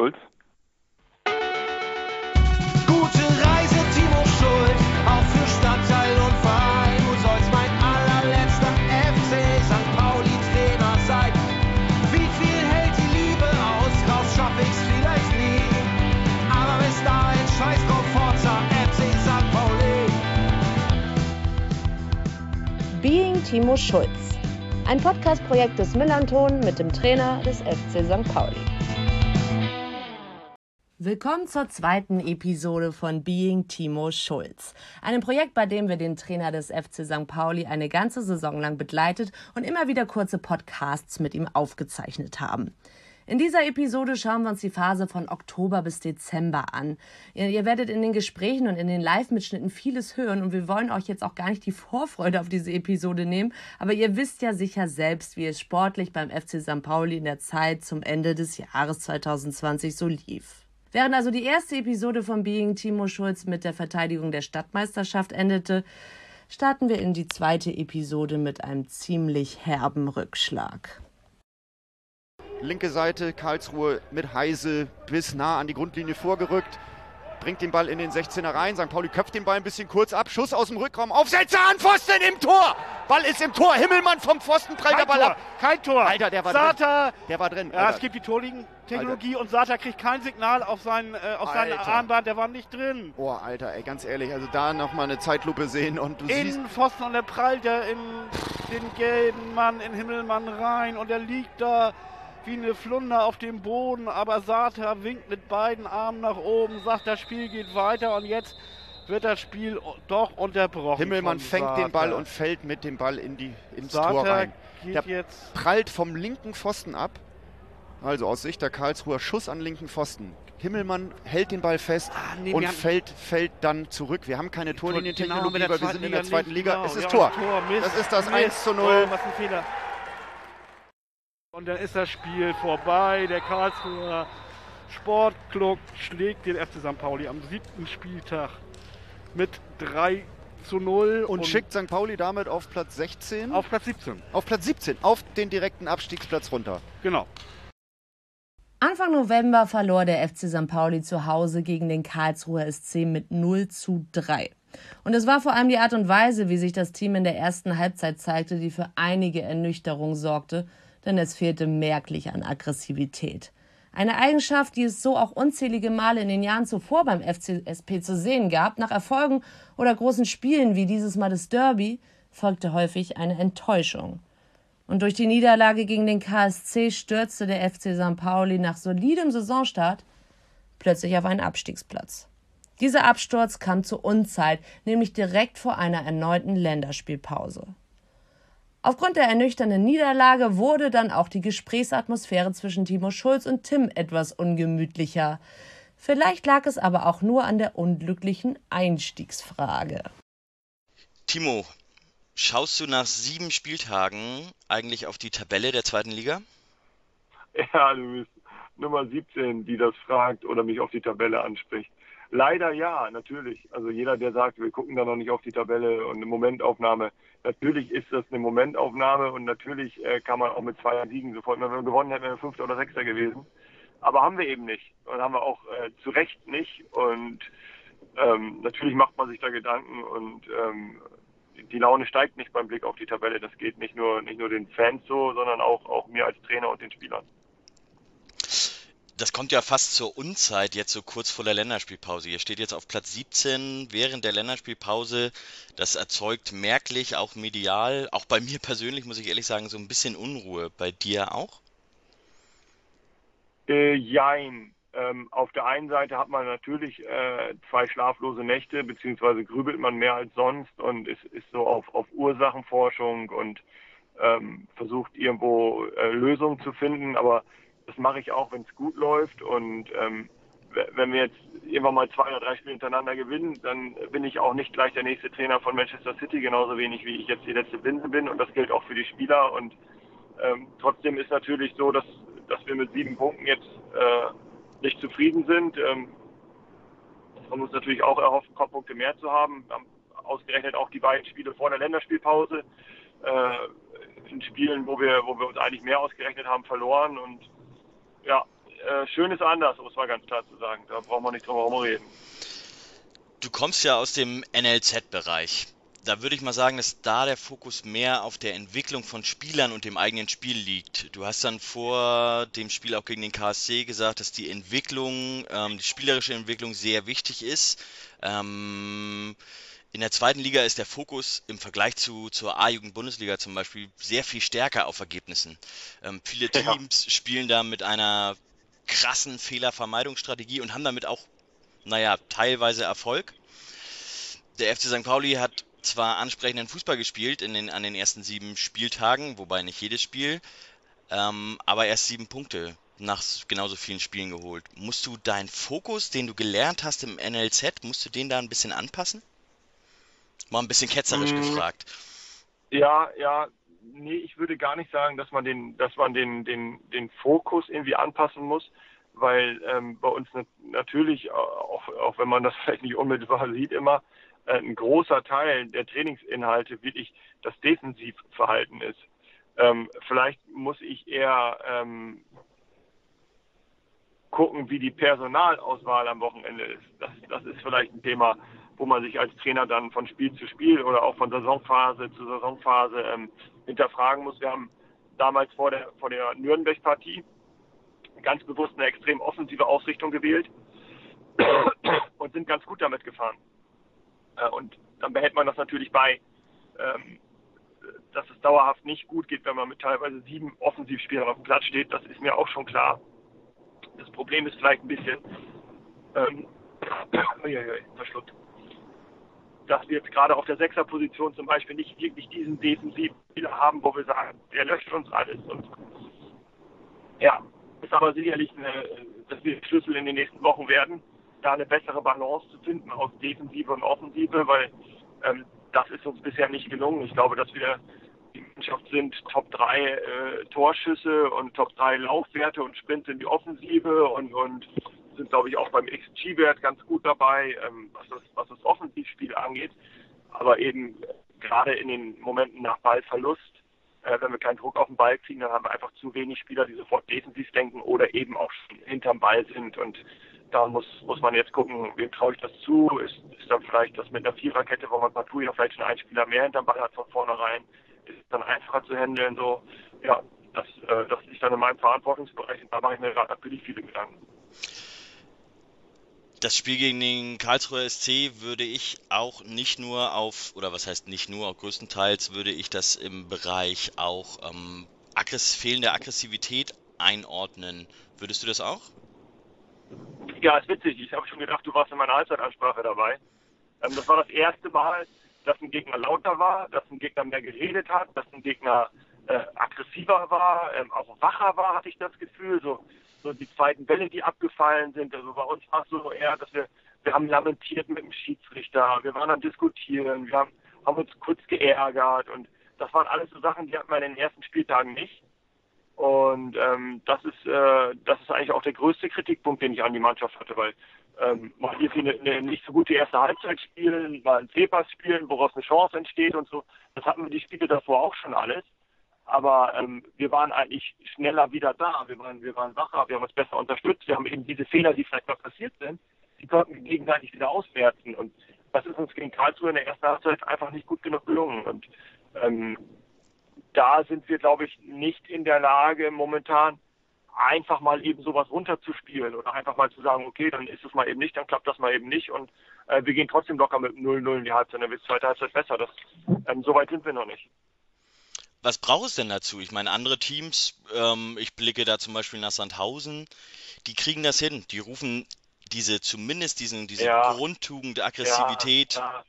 Schulz. Gute Reise, Timo Schulz, auch für Stadtteil und Verein. Du sollst mein allerletzter FC St. Pauli Trainer sein. Wie viel hält die Liebe aus? Raus schaff ich's vielleicht nie. Aber bis dahin scheiß drauf, Forza FC St. Pauli. Being Timo Schulz. Ein Podcast-Projekt des Millanton mit dem Trainer des FC St. Pauli. Willkommen zur zweiten Episode von Being Timo Schulz. Einem Projekt, bei dem wir den Trainer des FC St. Pauli eine ganze Saison lang begleitet und immer wieder kurze Podcasts mit ihm aufgezeichnet haben. In dieser Episode schauen wir uns die Phase von Oktober bis Dezember an. Ihr, ihr, werdet in den Gesprächen und in den Live-Mitschnitten vieles hören und wir wollen euch jetzt auch gar nicht die Vorfreude auf diese Episode nehmen, aber ihr wisst ja sicher selbst, wie es sportlich beim FC St. Pauli in der Zeit zum Ende des Jahres 2020 so lief. Während also die erste Episode von Being Timo Schulz mit der Verteidigung der Stadtmeisterschaft endete, starten wir in die zweite Episode mit einem ziemlich herben Rückschlag. Linke Seite, Karlsruhe mit Heise bis nah an die Grundlinie vorgerückt. Bringt den Ball in den 16er rein. St. Pauli köpft den Ball ein bisschen kurz ab. Schuss aus dem Rückraum. Aufsetzer an Pfosten im Tor. Ball ist im Tor. Himmelmann vom Pfosten prallt der Ball Tor. ab. Kein Tor. Alter, der war Sata, drin. Der war drin. Ja, es gibt die Torlinientechnologie und Sata kriegt kein Signal auf sein, äh, auf sein Alter. Armband. Der war nicht drin. Oh, Alter, ey, ganz ehrlich. Also da nochmal eine Zeitlupe sehen und du siehst. Innenpfosten und der prallt ja in den gelben Mann, in Himmelmann rein und er liegt da wie eine Flunder auf dem Boden, aber Sata winkt mit beiden Armen nach oben, sagt, das Spiel geht weiter und jetzt wird das Spiel doch unterbrochen. Himmelmann fängt den Sata. Ball und fällt mit dem Ball in die, ins Sata Tor rein. Der jetzt prallt vom linken Pfosten ab. Also aus Sicht der Karlsruher Schuss an linken Pfosten. Himmelmann hält den Ball fest Ah, nee, und fällt, fällt dann zurück. Wir haben keine Torlinientechnologie, Genau, weil wir sind in der Liga zweiten nicht, Liga. genau. Es ist Ja, Tor. Mist, Das ist das Mist. 1 zu 0. Oh, was ein Fehler. Und dann ist das Spiel vorbei. Der Karlsruher Sportclub schlägt den FC St. Pauli am siebten Spieltag mit 3 zu 0 Und schickt St. Pauli damit auf Platz 16, auf Platz 17. auf Platz 17, auf den direkten Abstiegsplatz runter. Genau. Anfang November verlor der FC St. Pauli zu Hause gegen den Karlsruher SC mit 0 zu 3. Und es war vor allem die Art und Weise, wie sich das Team in der ersten Halbzeit zeigte, die für einige Ernüchterung sorgte, denn es fehlte merklich an Aggressivität. Eine Eigenschaft, die es so auch unzählige Male in den Jahren zuvor beim FCSP zu sehen gab. Nach Erfolgen oder großen Spielen wie dieses Mal das Derby folgte häufig eine Enttäuschung. Und durch die Niederlage gegen den KSC stürzte der FC St. Pauli nach solidem Saisonstart plötzlich auf einen Abstiegsplatz. Dieser Absturz kam zur Unzeit, nämlich direkt vor einer erneuten Länderspielpause. Aufgrund der ernüchternden Niederlage wurde dann auch die Gesprächsatmosphäre zwischen Timo Schulz und Tim etwas ungemütlicher. Vielleicht lag es aber auch nur an der unglücklichen Einstiegsfrage. Timo, schaust du nach sieben Spieltagen eigentlich auf die Tabelle der zweiten Liga? Ja, du bist Nummer 17, die das fragt oder mich auf die Tabelle anspricht. Leider ja, natürlich. Also jeder, der sagt, wir gucken da noch nicht auf die Tabelle und eine Momentaufnahme, natürlich ist das eine Momentaufnahme und natürlich äh, kann man auch mit zwei Siegen sofort, wenn wir gewonnen hätten, wären wir Fünfter oder Sechster gewesen. Aber haben wir eben nicht und haben wir auch äh, zu Recht nicht und ähm, natürlich macht man sich da Gedanken und ähm, die Laune steigt nicht beim Blick auf die Tabelle. Das geht nicht nur nicht nur den Fans so, sondern auch auch mir als Trainer und den Spielern. Das kommt ja fast zur Unzeit, jetzt so kurz vor der Länderspielpause. Ihr steht jetzt auf Platz 17 während der Länderspielpause. Das erzeugt merklich, auch medial, auch bei mir persönlich, muss ich ehrlich sagen, so ein bisschen Unruhe. Bei dir auch? Äh, jein. Ähm, auf der einen Seite hat man natürlich äh, zwei schlaflose Nächte, beziehungsweise grübelt man mehr als sonst und ist, ist so auf, auf Ursachenforschung und ähm, versucht irgendwo äh, Lösungen zu finden. Aber das mache ich auch, wenn es gut läuft. Und ähm, wenn wir jetzt irgendwann mal zwei oder drei Spiele hintereinander gewinnen, dann bin ich auch nicht gleich der nächste Trainer von Manchester City, genauso wenig wie ich jetzt die letzte Binse bin. Und das gilt auch für die Spieler. Und ähm, trotzdem ist natürlich so, dass, dass wir mit sieben Punkten jetzt äh, nicht zufrieden sind. Ähm, man muss natürlich auch erhoffen, Kopfpunkte mehr zu haben. Wir haben ausgerechnet auch die beiden Spiele vor der Länderspielpause äh, in Spielen, wo wir, wo wir uns eigentlich mehr ausgerechnet haben, verloren. Und ja, äh, schön ist anders, um es mal ganz klar zu sagen. Da brauchen wir nicht drum herum reden. Du kommst ja aus dem NLZ-Bereich. Da würde ich mal sagen, dass da der Fokus mehr auf der Entwicklung von Spielern und dem eigenen Spiel liegt. Du hast dann vor dem Spiel auch gegen den KSC gesagt, dass die Entwicklung, ähm, die spielerische Entwicklung sehr wichtig ist. Ähm, in der zweiten Liga ist der Fokus im Vergleich zu, zur A-Jugend-Bundesliga zum Beispiel sehr viel stärker auf Ergebnissen. Ähm, viele Teams ja. spielen da mit einer krassen Fehlervermeidungsstrategie und haben damit auch, naja, teilweise Erfolg. Der FC St. Pauli hat zwar ansprechenden Fußball gespielt in den, an den ersten sieben Spieltagen, wobei nicht jedes Spiel, ähm, aber erst sieben Punkte nach genauso vielen Spielen geholt. Musst du deinen Fokus, den du gelernt hast im NLZ, musst du den da ein bisschen anpassen? Mal ein bisschen ketzerisch hm. gefragt. Ja, ja, nee, ich würde gar nicht sagen, dass man den, dass man den, den, den Fokus irgendwie anpassen muss, weil ähm, bei uns natürlich, auch, auch wenn man das vielleicht nicht unmittelbar sieht, immer äh, ein großer Teil der Trainingsinhalte wirklich das Defensivverhalten ist. Ähm, vielleicht muss ich eher ähm, gucken, wie die Personalauswahl am Wochenende ist. Das, das ist vielleicht ein Thema, wo man sich als Trainer dann von Spiel zu Spiel oder auch von Saisonphase zu Saisonphase ähm, hinterfragen muss. Wir haben damals vor der, vor der Nürnberg-Partie ganz bewusst eine extrem offensive Ausrichtung gewählt und sind ganz gut damit gefahren. Äh, und dann behält man das natürlich bei, ähm, dass es dauerhaft nicht gut geht, wenn man mit teilweise sieben Offensivspielern auf dem Platz steht. Das ist mir auch schon klar. Das Problem ist vielleicht ein bisschen, ähm, verschluckt, dass wir jetzt gerade auf der Sechserposition zum Beispiel nicht wirklich diesen Defensivspieler haben, wo wir sagen, der löscht uns alles. Und ja, ist aber sicherlich eine, dass wir Schlüssel in den nächsten Wochen werden da eine bessere Balance zu finden aus Defensive und Offensive, weil ähm, das ist uns bisher nicht gelungen. Ich glaube, dass wir die Mannschaft sind Top 3 äh, Torschüsse und Top 3 Laufwerte und Sprints in die Offensive und, und sind, glaube ich, auch beim XG-Wert ganz gut dabei, ähm, was, das, was das Offensivspiel angeht. Aber eben gerade in den Momenten nach Ballverlust, äh, wenn wir keinen Druck auf den Ball kriegen, dann haben wir einfach zu wenig Spieler, die sofort defensiv denken oder eben auch hinterm Ball sind. Und da muss, muss man jetzt gucken, wem traue ich das zu? Ist, ist dann vielleicht das mit einer Viererkette, wo man partout ja vielleicht schon einen Spieler mehr hinterm Ball hat von vornherein, ist es dann einfacher zu handeln, so, ja, das, äh, das liegt dann in meinem Verantwortungsbereich und da mache ich mir gerade natürlich viele Gedanken. Das Spiel gegen den Karlsruher SC würde ich auch nicht nur auf, oder was heißt nicht nur, auch größtenteils würde ich das im Bereich auch ähm, aggress fehlende Aggressivität einordnen. Würdest du das auch? Ja, ist witzig. Ich habe schon gedacht, du warst in meiner Halbzeitansprache dabei. Ähm, das war das erste Mal, dass ein Gegner lauter war, dass ein Gegner mehr geredet hat, dass ein Gegner äh, aggressiver war, ähm, auch wacher war, hatte ich das Gefühl. So, so die zweiten Welle, die abgefallen sind. Also bei uns war es so eher, dass wir, wir haben lamentiert mit dem Schiedsrichter, wir waren am Diskutieren, wir haben, haben uns kurz geärgert und das waren alles so Sachen, die hatten wir in den ersten Spieltagen nicht. Und ähm, das ist äh, das ist eigentlich auch der größte Kritikpunkt, den ich an die Mannschaft hatte, weil ähm, mal irgendwie eine, eine nicht so gute erste Halbzeit spielen, mal ein C-Pass spielen, woraus eine Chance entsteht und so. Das hatten wir die Spiele davor auch schon alles. Aber ähm, wir waren eigentlich schneller wieder da. Wir waren, wir waren wacher, wir haben uns besser unterstützt. Wir haben eben diese Fehler, die vielleicht noch passiert sind, die konnten wir gegenseitig wieder auswerten. Und das ist uns gegen Karlsruhe in der ersten Halbzeit einfach nicht gut genug gelungen. Und ähm, da sind wir, glaube ich, nicht in der Lage momentan einfach mal eben sowas runterzuspielen oder einfach mal zu sagen, okay, dann ist es mal eben nicht, dann klappt das mal eben nicht und äh, wir gehen trotzdem locker mit 0-0 in die Halbzeit, dann wird es zweite Halbzeit besser. Das, ähm, so weit sind wir noch nicht. Was braucht es denn dazu? Ich meine, andere Teams, ähm, ich blicke da zum Beispiel nach Sandhausen, die kriegen das hin. Die rufen diese, zumindest diesen, diese ja, Grundtugend, Aggressivität ja, ja.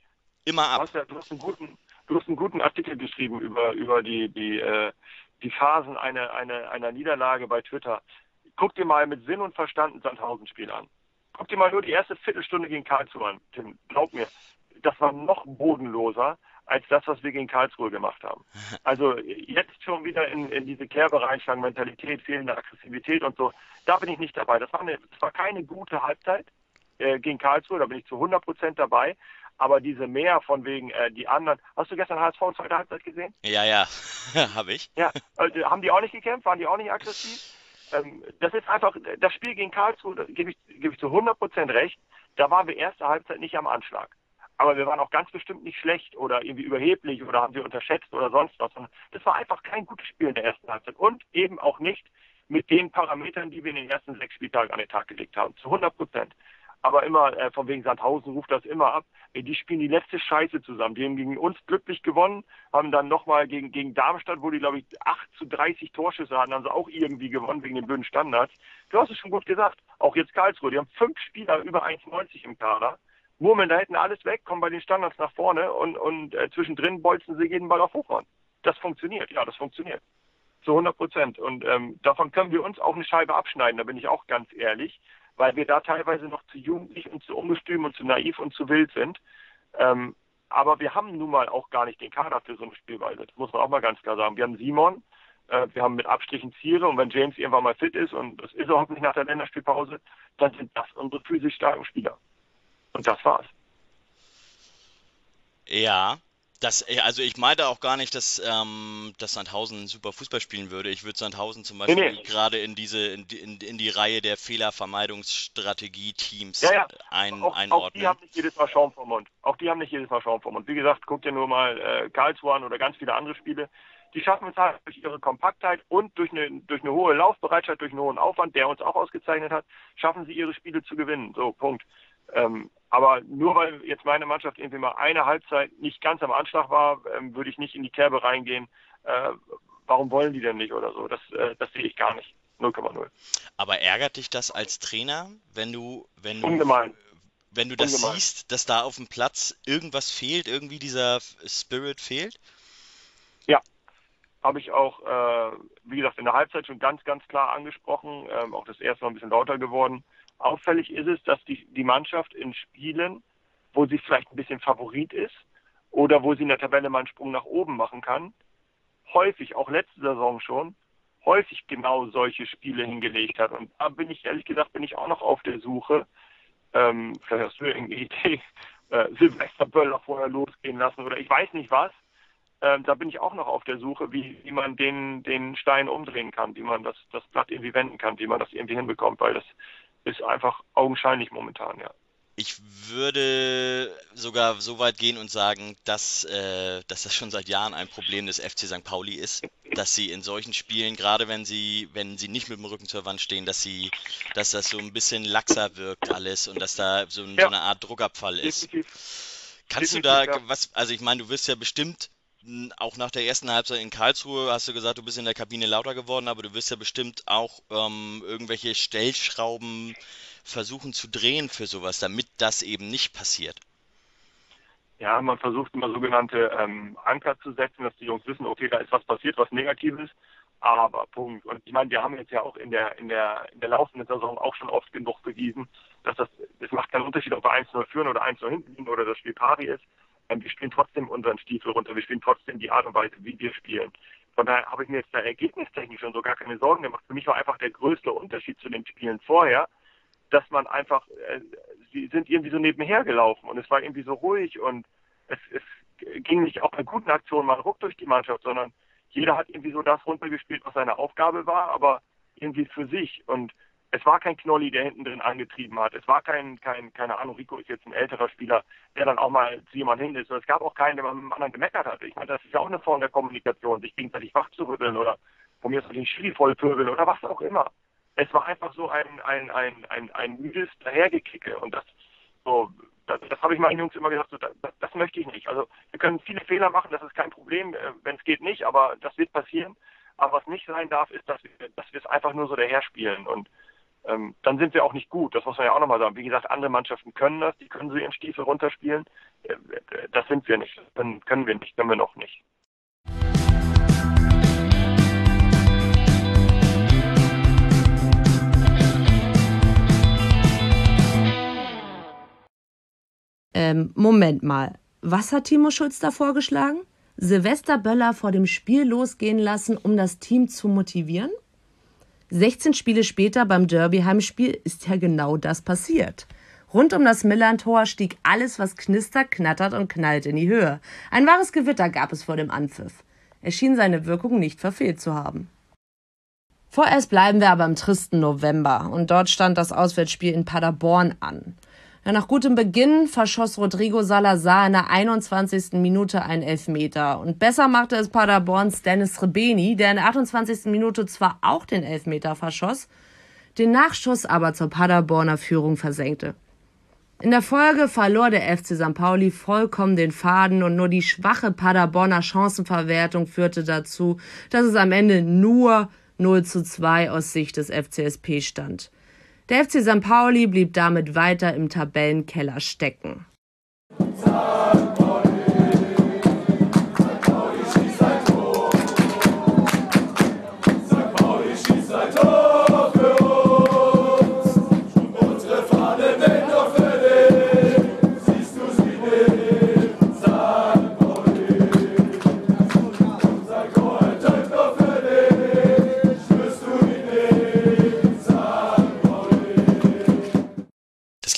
immer ab. Du hast, du hast einen guten, du hast einen guten Artikel geschrieben über, über die, die, äh, die Phasen einer, einer, einer Niederlage bei Twitter. Guck dir mal mit Sinn und Verstand ein Sandhausen-Spiel an. Guck dir mal nur die erste Viertelstunde gegen Karlsruhe an, Tim. Glaub mir, das war noch bodenloser als das, was wir gegen Karlsruhe gemacht haben. Also jetzt schon wieder in, in diese Kerbe reinschlagen, Mentalität, fehlende Aggressivität und so. Da bin ich nicht dabei. Das war, eine, das war keine gute Halbzeit äh, gegen Karlsruhe, da bin ich zu 100 Prozent dabei. Aber diese mehr von wegen äh, die anderen. Hast du gestern HSV in zweiter Halbzeit gesehen? Ja, ja, habe ich. Ja, also, haben die auch nicht gekämpft? Waren die auch nicht aggressiv? ähm, das ist einfach, das Spiel gegen Karlsruhe, da gebe ich, gebe ich zu 100 Prozent recht, da waren wir erste Halbzeit nicht am Anschlag. Aber wir waren auch ganz bestimmt nicht schlecht oder irgendwie überheblich oder haben sie unterschätzt oder sonst was. Das war einfach kein gutes Spiel in der ersten Halbzeit und eben auch nicht mit den Parametern, die wir in den ersten sechs Spieltagen an den Tag gelegt haben. Zu 100 Prozent aber immer äh, von wegen Sandhausen ruft das immer ab. Ey, die spielen die letzte Scheiße zusammen. Die haben gegen uns glücklich gewonnen, haben dann nochmal gegen, gegen Darmstadt, wo die, glaube ich, 8 zu 30 Torschüsse hatten, haben sie auch irgendwie gewonnen wegen den blöden Standards. Du hast es schon gut gesagt. Auch jetzt Karlsruhe, die haben fünf Spieler über 1,90 im Kader. Murmeln da hinten alles weg, kommen bei den Standards nach vorne und, und äh, zwischendrin bolzen sie jeden Ball auf Hochhorn. Das funktioniert, ja, das funktioniert. Zu 100 Prozent. Und ähm, davon können wir uns auch eine Scheibe abschneiden, da bin ich auch ganz ehrlich weil wir da teilweise noch zu jugendlich und zu ungestüm und zu naiv und zu wild sind. Ähm, aber wir haben nun mal auch gar nicht den Kader für so eine Spielweise. Das muss man auch mal ganz klar sagen. Wir haben Simon, äh, wir haben mit Abstrichen Ziere und wenn James irgendwann mal fit ist und das ist er hoffentlich nach der Länderspielpause, dann sind das unsere physisch starken Spieler. Und das war's. Ja, das, äh, also ich meinte auch gar nicht, dass, ähm, dass Sandhausen super Fußball spielen würde. Ich würde Sandhausen zum Beispiel nee, nee. gerade in diese in, in, in, die Reihe der Fehlervermeidungsstrategie-Teams ja, ja. Ein, auch, einordnen. Auch die haben nicht jedes Mal Schaum vom Mund. Auch die haben nicht jedes Mal Schaum vom Mund. Wie gesagt, guckt ihr nur mal äh, Karlsruhe an oder ganz viele andere Spiele. Die schaffen es halt durch ihre Kompaktheit und durch eine, durch eine hohe Laufbereitschaft, durch einen hohen Aufwand, der uns auch ausgezeichnet hat, schaffen sie ihre Spiele zu gewinnen. So, Punkt. Ähm, aber nur weil jetzt meine Mannschaft irgendwie mal eine Halbzeit nicht ganz am Anschlag war, ähm, würde ich nicht in die Kerbe reingehen. Äh, warum wollen die denn nicht oder so? Das, äh, das sehe ich gar nicht. 0,0. Aber ärgert dich das als Trainer, wenn du, wenn du, Ungemein. wenn du das Ungemein. siehst, dass da auf dem Platz irgendwas fehlt, irgendwie dieser Spirit fehlt? Ja, habe ich auch, äh, wie gesagt, in der Halbzeit schon ganz, ganz klar angesprochen. Ähm, auch das erste Mal ein bisschen lauter geworden. Auffällig ist es, dass die, die Mannschaft in Spielen, wo sie vielleicht ein bisschen Favorit ist oder wo sie in der Tabelle mal einen Sprung nach oben machen kann, häufig, auch letzte Saison schon, häufig genau solche Spiele hingelegt hat. Und da bin ich, ehrlich gesagt, bin ich auch noch auf der Suche, ähm, vielleicht hast du irgendeine Idee, äh, Silvester Böller vorher losgehen lassen oder ich weiß nicht was. Ähm, da bin ich auch noch auf der Suche, wie, wie man den, den Stein umdrehen kann, wie man das, das Blatt irgendwie wenden kann, wie man das irgendwie hinbekommt, weil das ist einfach augenscheinlich momentan, ja. Ich würde sogar so weit gehen und sagen, dass, äh, dass das schon seit Jahren ein Problem des FC St. Pauli ist, dass sie in solchen Spielen, gerade wenn sie, wenn sie nicht mit dem Rücken zur Wand stehen, dass sie, dass das so ein bisschen laxer wirkt alles und dass da so, ja. so eine Art Druckabfall ist. Definitiv. Kannst Definitiv, du da ja. was, also ich meine, du wirst ja bestimmt auch nach der ersten Halbzeit in Karlsruhe hast du gesagt, du bist in der Kabine lauter geworden, aber du wirst ja bestimmt auch ähm, irgendwelche Stellschrauben versuchen zu drehen für sowas, damit das eben nicht passiert. Ja, man versucht immer sogenannte ähm, Anker zu setzen, dass die Jungs wissen, okay, da ist was passiert, was Negatives. Aber Punkt. Und ich meine, wir haben jetzt ja auch in der in der in der laufenden Saison auch schon oft genug bewiesen, dass das es macht keinen Unterschied, ob wir 1-0 führen oder 1-0 hinten liegen oder das Spiel pari ist wir spielen trotzdem unseren Stiefel runter, wir spielen trotzdem die Art und Weise, wie wir spielen. Von daher habe ich mir jetzt da ergebnistechnisch schon so gar keine Sorgen gemacht. Für mich war einfach der größte Unterschied zu den Spielen vorher, dass man einfach, äh, sie sind irgendwie so nebenher gelaufen und es war irgendwie so ruhig und es, es ging nicht auch bei guten Aktionen mal ruck durch die Mannschaft, sondern jeder hat irgendwie so das runtergespielt, was seine Aufgabe war, aber irgendwie für sich. Und es war kein Knolli, der hinten drin angetrieben hat. Es war kein, kein, keine Ahnung, Rico ist jetzt ein älterer Spieler, der dann auch mal zu jemandem hin ist. Und es gab auch keinen, der mit dem anderen gemeckert hat. Ich meine, das ist ja auch eine Form der Kommunikation, sich gegenseitig wach zu rütteln oder von mir aus den Schiri vollpöbeln oder was auch immer. Es war einfach so ein, ein, ein, ein, ein müdes Dahergekicke. Und das, so, das, das habe ich meinen Jungs immer gesagt, so, das, das möchte ich nicht. Also wir können viele Fehler machen, das ist kein Problem, äh, wenn es geht nicht, aber das wird passieren. Aber was nicht sein darf, ist, dass wir, dass es einfach nur so daherspielen. Und ähm, dann sind wir auch nicht gut. Das muss man ja auch nochmal sagen. Wie gesagt, andere Mannschaften können das, die können so ihren Stiefel runterspielen. Äh, das sind wir nicht. Das können wir nicht, können wir noch nicht. Ähm, Moment mal. Was hat Timo Schulz da vorgeschlagen? Silvester Böller vor dem Spiel losgehen lassen, um das Team zu motivieren? 16 Spiele später beim Derby-Heimspiel ist ja genau das passiert. Rund um das Millern-Tor stieg alles, was knistert, knattert und knallt in die Höhe. Ein wahres Gewitter gab es vor dem Anpfiff. Er schien seine Wirkung nicht verfehlt zu haben. Vorerst bleiben wir aber im tristen November und dort stand das Auswärtsspiel in Paderborn an. Nach gutem Beginn verschoss Rodrigo Salazar in der 21. Minute einen Elfmeter. Und besser machte es Paderborns Dennis Rebeni, der in der 28. Minute zwar auch den Elfmeter verschoss, den Nachschuss aber zur Paderborner Führung versenkte. In der Folge verlor der FC St. Pauli vollkommen den Faden und nur die schwache Paderborner Chancenverwertung führte dazu, dass es am Ende nur 0 zu 2 aus Sicht des FCSP stand. Der FC St. Pauli blieb damit weiter im Tabellenkeller stecken.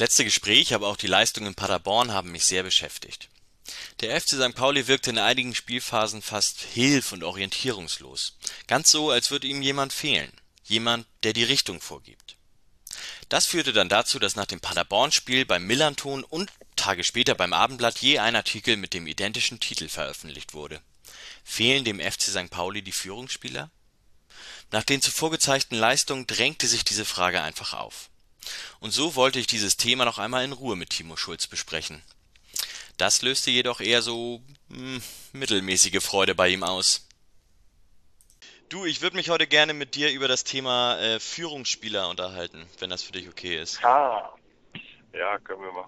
Letzte Gespräch, aber auch die Leistungen in Paderborn haben mich sehr beschäftigt. Der FC St. Pauli wirkte in einigen Spielphasen fast hilf- und orientierungslos. Ganz so, als würde ihm jemand fehlen. Jemand, der die Richtung vorgibt. Das führte dann dazu, dass nach dem Paderborn-Spiel beim Millanton und Tage später beim Abendblatt je ein Artikel mit dem identischen Titel veröffentlicht wurde. Fehlen dem FC St. Pauli die Führungsspieler? Nach den zuvor gezeigten Leistungen drängte sich diese Frage einfach auf. Und so wollte ich dieses Thema noch einmal in Ruhe mit Timo Schulz besprechen. Das löste jedoch eher so hm, mittelmäßige Freude bei ihm aus. Du, ich würde mich heute gerne mit dir über das Thema äh, Führungsspieler unterhalten, wenn das für dich okay ist. Ah, ja, können wir mal.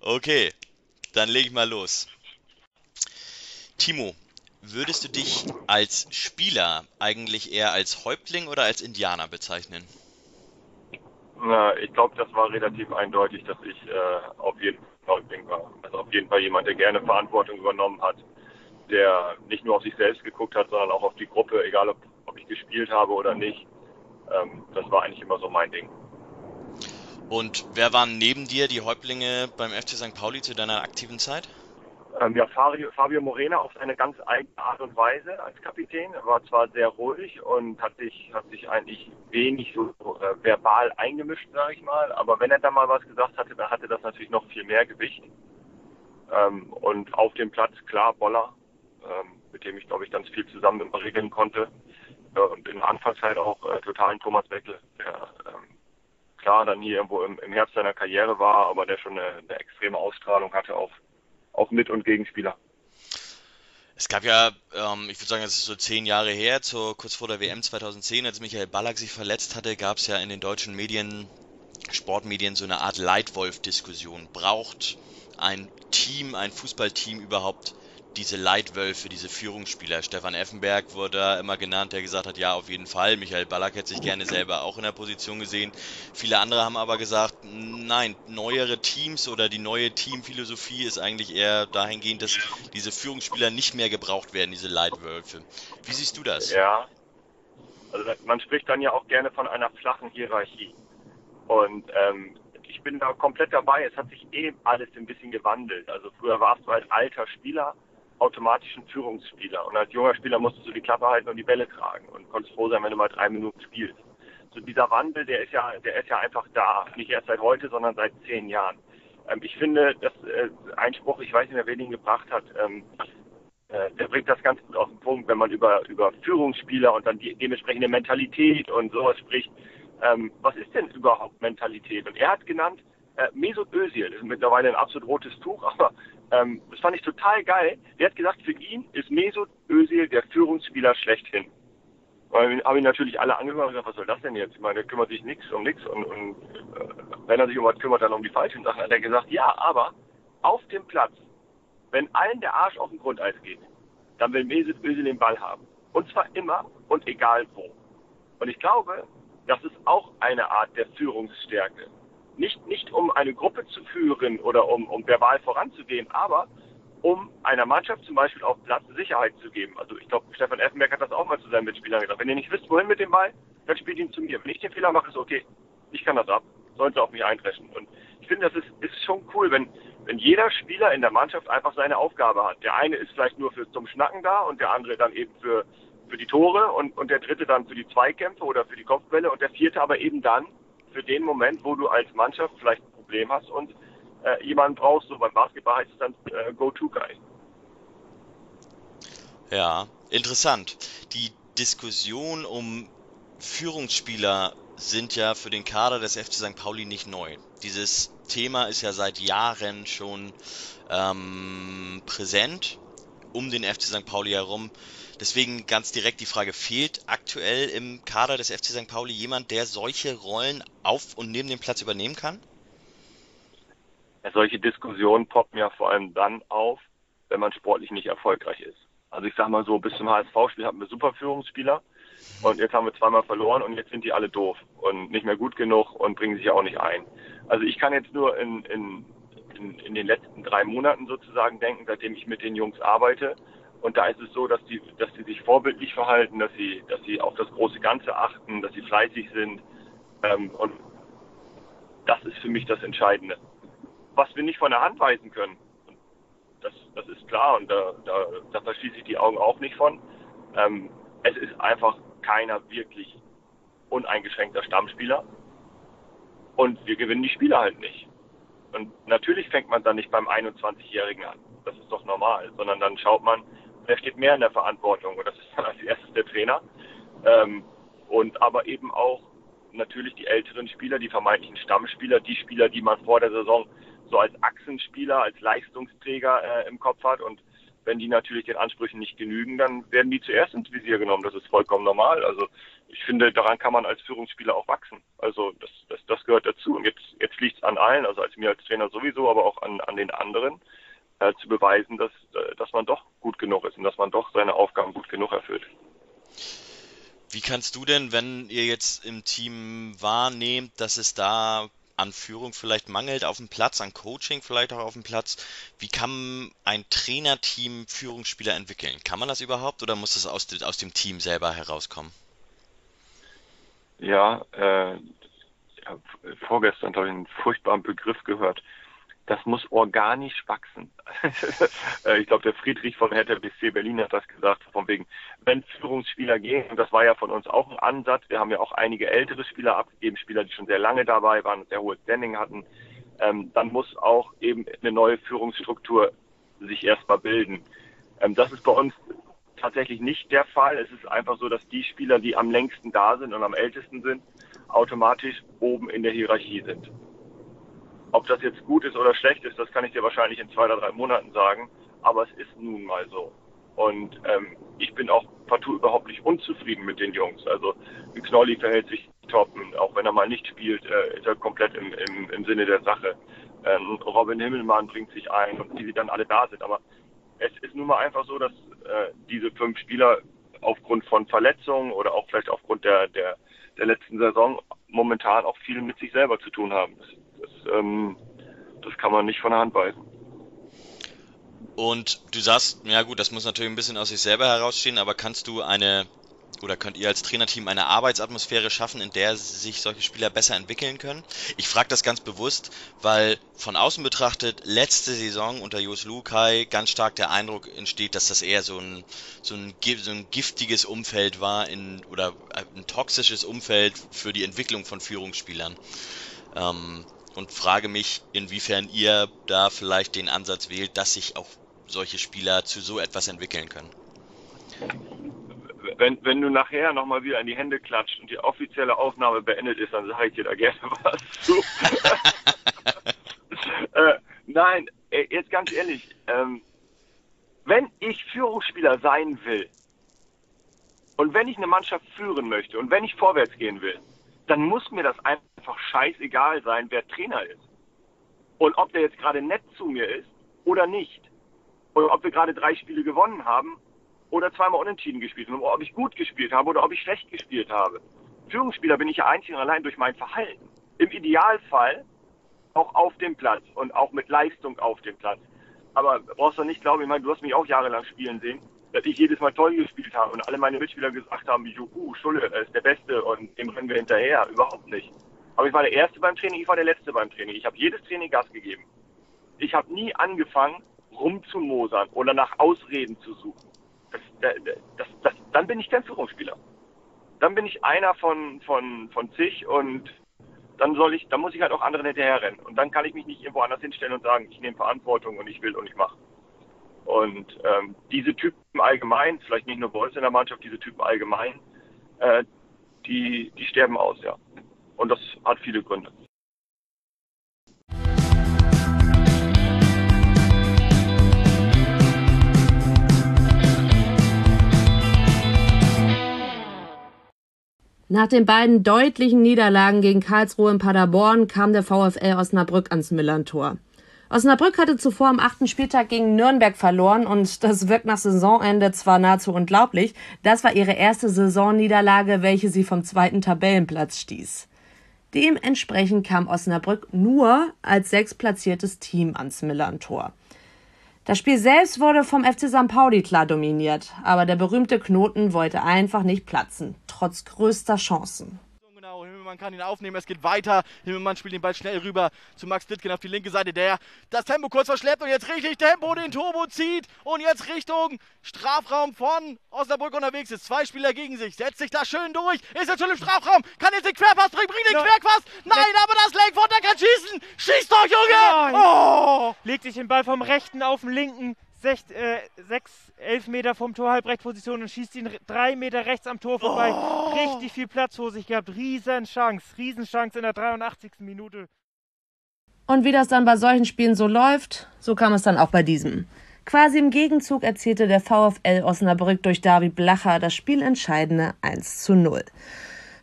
okay, dann lege ich mal los. Timo, Würdest du dich als Spieler eigentlich eher als Häuptling oder als Indianer bezeichnen? Na, ich glaube, das war relativ eindeutig, dass ich äh, auf jeden Fall Häuptling war. Also auf jeden Fall jemand, der gerne Verantwortung übernommen hat, der nicht nur auf sich selbst geguckt hat, sondern auch auf die Gruppe, egal ob, ob ich gespielt habe oder nicht. Ähm, das war eigentlich immer so mein Ding. Und wer waren neben dir die Häuptlinge beim FC St. Pauli zu deiner aktiven Zeit? Ähm, ja, Fabio, Morena auf seine ganz eigene Art und Weise als Kapitän. Er war zwar sehr ruhig und hat sich, hat sich eigentlich wenig so äh, verbal eingemischt, sage ich mal, aber wenn er da mal was gesagt hatte, dann hatte das natürlich noch viel mehr Gewicht. Ähm, und auf dem Platz, klar, Boller, ähm, mit dem ich, glaube ich, ganz viel zusammen regeln konnte. Äh, und in der Anfangszeit auch äh, totalen Thomas Beckel, der ähm, klar dann hier irgendwo im, im Herbst seiner Karriere war, aber der schon eine, eine extreme Ausstrahlung hatte auf auch Mit- und Gegenspieler. Es gab ja, ähm, ich würde sagen, es ist so zehn Jahre her, zur, kurz vor der WM 2010, als Michael Ballack sich verletzt hatte, gab es ja in den deutschen Medien, Sportmedien so eine Art Leitwolf-Diskussion. Braucht ein Team, ein Fußballteam überhaupt diese Leitwölfe, diese Führungsspieler. Stefan Effenberg wurde da immer genannt, der gesagt hat, ja, auf jeden Fall. Michael Ballack hätte sich gerne selber auch in der Position gesehen. Viele andere haben aber gesagt, nein, neuere Teams oder die neue Teamphilosophie ist eigentlich eher dahingehend, dass diese Führungsspieler nicht mehr gebraucht werden, diese Leitwölfe. Wie siehst du das? Ja, also man spricht dann ja auch gerne von einer flachen Hierarchie. Und ähm, ich bin da komplett dabei. Es hat sich eben alles ein bisschen gewandelt. Also früher warst du als alter Spieler automatisch ein Führungsspieler. Und als junger Spieler musstest du die Klappe halten und die Bälle tragen und konntest froh sein, wenn du mal drei Minuten spielst. So dieser Wandel, der ist ja, der ist ja einfach da. Nicht erst seit heute, sondern seit zehn Jahren. Ähm, ich finde, dass äh, ein Spruch, ich weiß nicht mehr, wer den gebracht hat, ähm, äh, der bringt das ganz gut auf den Punkt, wenn man über, über Führungsspieler und dann die dementsprechende Mentalität und sowas spricht. Ähm, was ist denn überhaupt Mentalität? Und er hat genannt, äh, Mesut Özil, das ist mittlerweile ein absolut rotes Tuch, aber ähm, das fand ich total geil. Der hat gesagt, für ihn ist Mesut Özil der Führungsspieler schlechthin. Und habe ihn natürlich alle angehört und gesagt, was soll das denn jetzt? Ich meine, der kümmert sich nichts um nichts und, und äh, wenn er sich um was kümmert, dann um die falschen Sachen. Hat er gesagt, ja, aber auf dem Platz, wenn allen der Arsch auf den Grundeis geht, dann will Mesut Özil den Ball haben. Und zwar immer und egal wo. Und ich glaube, das ist auch eine Art der Führungsstärke nicht, nicht um eine Gruppe zu führen oder um, um verbal voranzugehen, aber um einer Mannschaft zum Beispiel auf Platz Sicherheit zu geben. Also ich glaube, Stefan Effenberg hat das auch mal zu seinen Mitspielern gesagt. Wenn ihr nicht wisst, wohin mit dem Ball, dann spielt ihn zu mir. Wenn ich den Fehler mache, ist okay. Ich kann das ab. Sollen sie auf mich eintreffen. Und ich finde, das ist, ist schon cool, wenn, wenn jeder Spieler in der Mannschaft einfach seine Aufgabe hat. Der eine ist vielleicht nur für zum Schnacken da und der andere dann eben für, für die Tore und, und der dritte dann für die Zweikämpfe oder für die Kopfbälle und der vierte aber eben dann für den Moment, wo du als Mannschaft vielleicht ein Problem hast und äh, jemanden brauchst. So beim Basketball heißt es dann äh, Go-To-Guy. Ja, interessant. Die Diskussion um Führungsspieler sind ja für den Kader des FC St. Pauli nicht neu. Dieses Thema ist ja seit Jahren schon ähm, präsent um den FC St. Pauli herum. Deswegen ganz direkt die Frage, fehlt aktuell im Kader des FC St. Pauli jemand, der solche Rollen auf und neben dem Platz übernehmen kann? Ja, solche Diskussionen poppen ja vor allem dann auf, wenn man sportlich nicht erfolgreich ist. Also ich sag mal so, bis zum HSV-Spiel hatten wir super Führungsspieler und jetzt haben wir zweimal verloren und jetzt sind die alle doof und nicht mehr gut genug und bringen sich auch nicht ein. Also ich kann jetzt nur in, in, in, in den letzten drei Monaten sozusagen denken, seitdem ich mit den Jungs arbeite. Und da ist es so, dass die, dass sie sich vorbildlich verhalten, dass sie, dass sie auf das große Ganze achten, dass sie fleißig sind. Ähm, und das ist für mich das Entscheidende. Was wir nicht von der Hand weisen können, das, das ist klar und da, da, da verschließe ich die Augen auch nicht von. Ähm, es ist einfach keiner wirklich uneingeschränkter Stammspieler. Und wir gewinnen die Spiele halt nicht. Und natürlich fängt man dann nicht beim 21-Jährigen an. Das ist doch normal. Sondern dann schaut man, wer steht mehr in der Verantwortung. Und das ist dann als erstes der Trainer. Ähm, und aber eben auch natürlich die älteren Spieler, die vermeintlichen Stammspieler, die Spieler, die man vor der Saison so als Achsenspieler, als Leistungsträger äh, im Kopf hat. Und wenn die natürlich den Ansprüchen nicht genügen, dann werden die zuerst ins Visier genommen. Das ist vollkommen normal. Also ich finde, daran kann man als Führungsspieler auch wachsen. Also das, das, das gehört dazu. Und jetzt, jetzt liegt es an allen, also als mir als Trainer sowieso, aber auch an, an den anderen, äh, zu beweisen, dass, äh, dass man doch gut genug ist und dass man doch seine Aufgaben gut genug erfüllt. Wie kannst du denn, wenn ihr jetzt im Team wahrnehmt, dass es da an Führung vielleicht mangelt auf dem Platz, an Coaching vielleicht auch auf dem Platz. Wie kann ein Trainerteam Führungsspieler entwickeln? Kann man das überhaupt oder muss das aus, aus dem Team selber herauskommen? Ja, äh, vorgestern habe ich einen furchtbaren Begriff gehört das muss organisch wachsen. Äh, ich glaube, der Friedrich von Hertha BC Berlin hat das gesagt, von wegen, wenn Führungsspieler gehen, und das war ja von uns auch ein Ansatz, wir haben ja auch einige ältere Spieler abgegeben, Spieler, die schon sehr lange dabei waren, sehr hohes Standing hatten, ähm, dann muss auch eben eine neue Führungsstruktur sich erstmal bilden. Ähm, das ist bei uns tatsächlich nicht der Fall. Es ist einfach so, dass die Spieler, die am längsten da sind und am ältesten sind, automatisch oben in der Hierarchie sind. Ob das jetzt gut ist oder schlecht ist, das kann ich dir wahrscheinlich in zwei oder drei Monaten sagen. Aber es ist nun mal so. Und ähm, ich bin auch partout überhaupt nicht unzufrieden mit den Jungs. Also Knolli verhält sich top, auch wenn er mal nicht spielt, äh, ist er komplett im, im, im Sinne der Sache. Ähm, Robin Himmelmann bringt sich ein und die dann alle da sind. Aber es ist nun mal einfach so, dass äh, diese fünf Spieler aufgrund von Verletzungen oder auch vielleicht aufgrund der, der, der letzten Saison momentan auch viel mit sich selber zu tun haben. Das das, ähm, das kann man nicht von der Hand weisen. Und du sagst, ja gut, das muss natürlich ein bisschen aus sich selber herausstehen, aber kannst du eine oder könnt ihr als Trainerteam eine Arbeitsatmosphäre schaffen, in der sich solche Spieler besser entwickeln können? Ich frage das ganz bewusst, weil von außen betrachtet letzte Saison unter Jos Lukai ganz stark der Eindruck entsteht, dass das eher so ein, so ein, so ein giftiges Umfeld war in, oder ein toxisches Umfeld für die Entwicklung von Führungsspielern. Ähm, und frage mich, inwiefern ihr da vielleicht den Ansatz wählt, dass sich auch solche Spieler zu so etwas entwickeln können. Wenn, wenn du nachher nochmal wieder in die Hände klatscht und die offizielle Aufnahme beendet ist, dann sage ich dir da gerne was zu. äh, nein, äh, jetzt ganz ehrlich, ähm, wenn ich Führungsspieler sein will und wenn ich eine Mannschaft führen möchte und wenn ich vorwärts gehen will, dann muss mir das einfach scheißegal sein, wer Trainer ist. Und ob der jetzt gerade nett zu mir ist oder nicht. Oder ob wir gerade drei Spiele gewonnen haben oder zweimal unentschieden gespielt haben. Ob ich gut gespielt habe oder ob ich schlecht gespielt habe. Führungsspieler bin ich ja einzig und allein durch mein Verhalten. Im Idealfall auch auf dem Platz und auch mit Leistung auf dem Platz. Aber brauchst du nicht glauben, ich meine, du hast mich auch jahrelang spielen sehen dass ich jedes Mal toll gespielt habe und alle meine Mitspieler gesagt haben, uh, Schulle ist der Beste und dem rennen wir hinterher. Überhaupt nicht. Aber ich war der Erste beim Training, ich war der Letzte beim Training. Ich habe jedes Training Gas gegeben. Ich habe nie angefangen, rumzumosern oder nach Ausreden zu suchen. Das, das, das, dann bin ich kein Führungsspieler. Dann bin ich einer von, von, von zig und dann soll ich, dann muss ich halt auch anderen hinterherrennen. Und dann kann ich mich nicht irgendwo anders hinstellen und sagen, ich nehme Verantwortung und ich will und ich mache. Und ähm, diese Typen allgemein, vielleicht nicht nur bei in der Mannschaft, diese Typen allgemein, äh, die, die sterben aus, ja. Und das hat viele Gründe. Nach den beiden deutlichen Niederlagen gegen Karlsruhe und Paderborn kam der VfL Osnabrück ans Millantor. Osnabrück hatte zuvor am achten Spieltag gegen Nürnberg verloren und das wirkt nach Saisonende zwar nahezu unglaublich, das war ihre erste Saisonniederlage, welche sie vom zweiten Tabellenplatz stieß. Dementsprechend kam Osnabrück nur als sechstplatziertes Team ans Millantor. Das Spiel selbst wurde vom FC St. Pauli klar dominiert, aber der berühmte Knoten wollte einfach nicht platzen, trotz größter Chancen. Himmelmann kann ihn aufnehmen, es geht weiter. Himmelmann spielt den Ball schnell rüber zu Max Dittgen auf die linke Seite, der das Tempo kurz verschleppt und jetzt richtig Tempo den Turbo zieht und jetzt Richtung Strafraum von Osnabrück unterwegs ist. Zwei Spieler gegen sich, setzt sich da schön durch, ist jetzt schon im Strafraum, kann jetzt den Querpass bringen, bringt den Ja. Querpass. Nein, aber das Lenkwort, der kann schießen. Schieß doch, Junge! Oh! legt sich den Ball vom rechten auf den linken, sech, äh, sechs, elf Meter vom Tor, Halbrechtposition und schießt ihn drei Meter rechts am Tor vorbei. Richtig viel Platz vor sich gehabt. Riesenchance, Riesenchance in der 83. Minute. Und wie das dann bei solchen Spielen so läuft, so kam es dann auch bei diesem. Quasi im Gegenzug erzielte der VfL Osnabrück durch David Blacher das spielentscheidende 1 zu 0.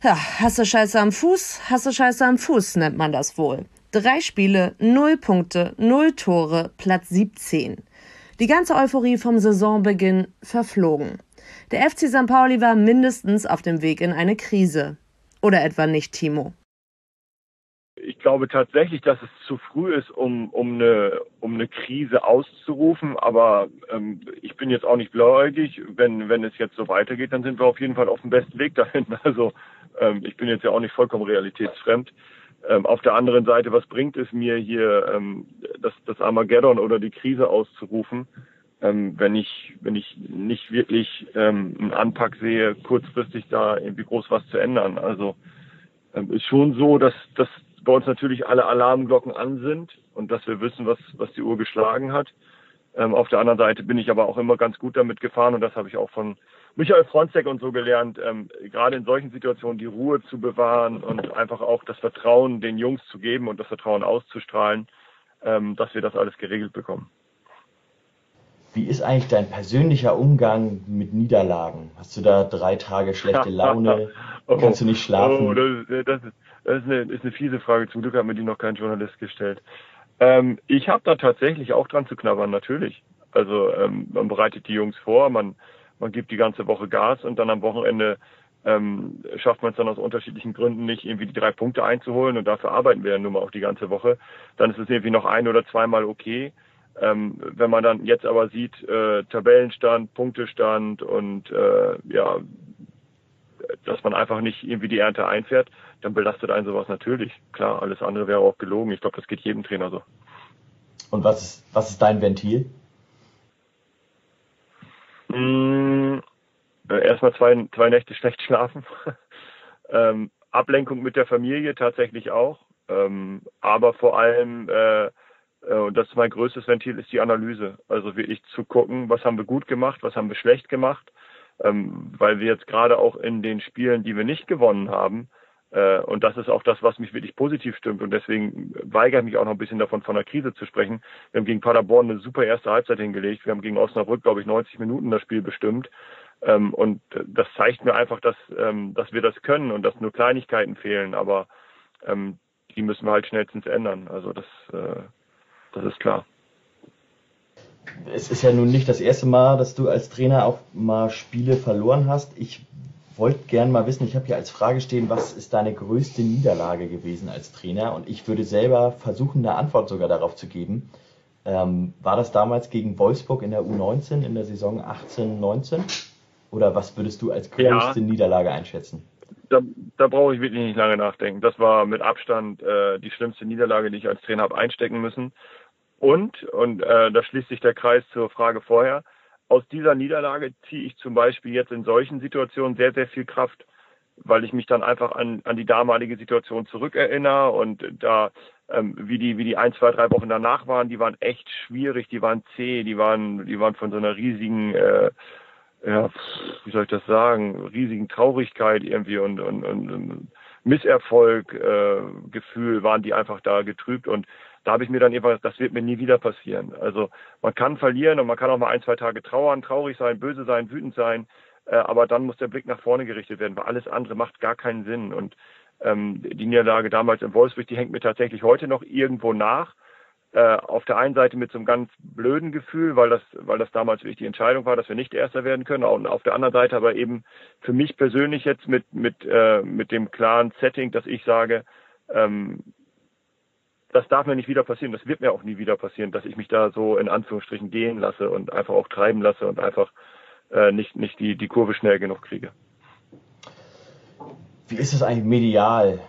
Ja, hast du Scheiße am Fuß, hast du Scheiße am Fuß, nennt man das wohl. Drei Spiele, null Punkte, null Tore, Platz 17. Die ganze Euphorie vom Saisonbeginn verflogen. Der FC St. Pauli war mindestens auf dem Weg in eine Krise. Oder etwa nicht, Timo? ich glaube tatsächlich, dass es zu früh ist, um, um, eine, um eine Krise auszurufen. Aber ähm, ich bin jetzt auch nicht blauäugig. Wenn, wenn es jetzt so weitergeht, dann sind wir auf jeden Fall auf dem besten Weg dahin. Also ähm, ich bin jetzt ja auch nicht vollkommen realitätsfremd. Ähm, auf der anderen Seite, was bringt es mir hier, ähm, das, das Armageddon oder die Krise auszurufen, ähm, wenn ich wenn ich nicht wirklich ähm, einen Anpack sehe, kurzfristig da irgendwie groß was zu ändern. Also ähm, ist schon so, dass, dass bei uns natürlich alle Alarmglocken an sind und dass wir wissen, was, was die Uhr geschlagen hat. Ähm, auf der anderen Seite bin ich aber auch immer ganz gut damit gefahren und das habe ich auch von Michael Fronzek und so gelernt, ähm, gerade in solchen Situationen die Ruhe zu bewahren und einfach auch das Vertrauen den Jungs zu geben und das Vertrauen auszustrahlen, ähm, dass wir das alles geregelt bekommen. Wie ist eigentlich dein persönlicher Umgang mit Niederlagen? Hast du da drei Tage schlechte Laune? Kannst du nicht schlafen? Oh, das, ist- das, das ist, eine, ist eine fiese Frage. Zum Glück hat mir die noch kein Journalist gestellt. Ähm, ich habe da tatsächlich auch dran zu knabbern, natürlich. Also ähm, man bereitet die Jungs vor, man, man gibt die ganze Woche Gas und dann am Wochenende ähm, schafft man es dann aus unterschiedlichen Gründen nicht, irgendwie die drei Punkte einzuholen und dafür arbeiten wir ja nun mal auch die ganze Woche. Dann ist es irgendwie noch ein oder zweimal okay. Ähm, wenn man dann jetzt aber sieht, äh, Tabellenstand, Punktestand und äh, ja, dass man einfach nicht irgendwie die Ernte einfährt, dann belastet einen sowas natürlich. Klar, alles andere wäre auch gelogen. Ich glaube, das geht jedem Trainer so. Und was ist, was ist dein Ventil? Mm, äh, Erstmal zwei, zwei Nächte schlecht schlafen. ähm, Ablenkung mit der Familie tatsächlich auch. Ähm, aber vor allem, äh, äh, und das ist mein größtes Ventil, ist die Analyse. Also wirklich zu gucken, was haben wir gut gemacht, was haben wir schlecht gemacht. Ähm, weil wir jetzt gerade auch in den Spielen, die wir nicht gewonnen haben, und das ist auch das, was mich wirklich positiv stimmt. Und deswegen weigere ich mich auch noch ein bisschen davon, von einer Krise zu sprechen. Wir haben gegen Paderborn eine super erste Halbzeit hingelegt. Wir haben gegen Osnabrück, glaube ich, 90 Minuten das Spiel bestimmt. Ähm, und das zeigt mir einfach, dass, ähm, dass wir das können und dass nur Kleinigkeiten fehlen. Aber ähm, die müssen wir halt schnellstens ändern. Also das, äh, das ist klar. Es ist ja nun nicht das erste Mal, dass du als Trainer auch mal Spiele verloren hast. Ich wollte gern mal wissen, ich habe hier als Frage stehen, was ist deine größte Niederlage gewesen als Trainer? Und ich würde selber versuchen, eine Antwort sogar darauf zu geben. Ähm, war das damals gegen Wolfsburg in der U19 in der Saison 18, 19? Oder was würdest du als Ja. größte Niederlage einschätzen? Da, da brauche ich wirklich nicht lange nachdenken. Das war mit Abstand äh, die schlimmste Niederlage, die ich als Trainer habe einstecken müssen. Und, und äh, da schließt sich der Kreis zur Frage vorher, aus dieser Niederlage ziehe ich zum Beispiel jetzt in solchen Situationen sehr, sehr viel Kraft, weil ich mich dann einfach an, an die damalige Situation zurückerinnere und da ähm, wie die wie die ein zwei drei Wochen danach waren, die waren echt schwierig, die waren zäh, die waren die waren von so einer riesigen äh, ja wie soll ich das sagen riesigen Traurigkeit irgendwie und und, und, und Misserfolg äh, Gefühl waren die einfach da getrübt und da habe ich mir dann einfach, das wird mir nie wieder passieren. Also man kann verlieren und man kann auch mal ein, zwei Tage trauern, traurig sein, böse sein, wütend sein, äh, aber dann muss der Blick nach vorne gerichtet werden, weil alles andere macht gar keinen Sinn. Und ähm, die Niederlage damals in Wolfsburg, die hängt mir tatsächlich heute noch irgendwo nach. Äh, auf der einen Seite mit so einem ganz blöden Gefühl, weil das, weil das damals wirklich die Entscheidung war, dass wir nicht Erster werden können. Und auf der anderen Seite aber eben für mich persönlich jetzt mit, mit, äh, mit dem klaren Setting, dass ich sage, ähm, das darf mir nicht wieder passieren. Das wird mir auch nie wieder passieren, dass ich mich da so in Anführungsstrichen gehen lasse und einfach auch treiben lasse und einfach äh, nicht, nicht die, die Kurve schnell genug kriege. Wie ist es eigentlich medial?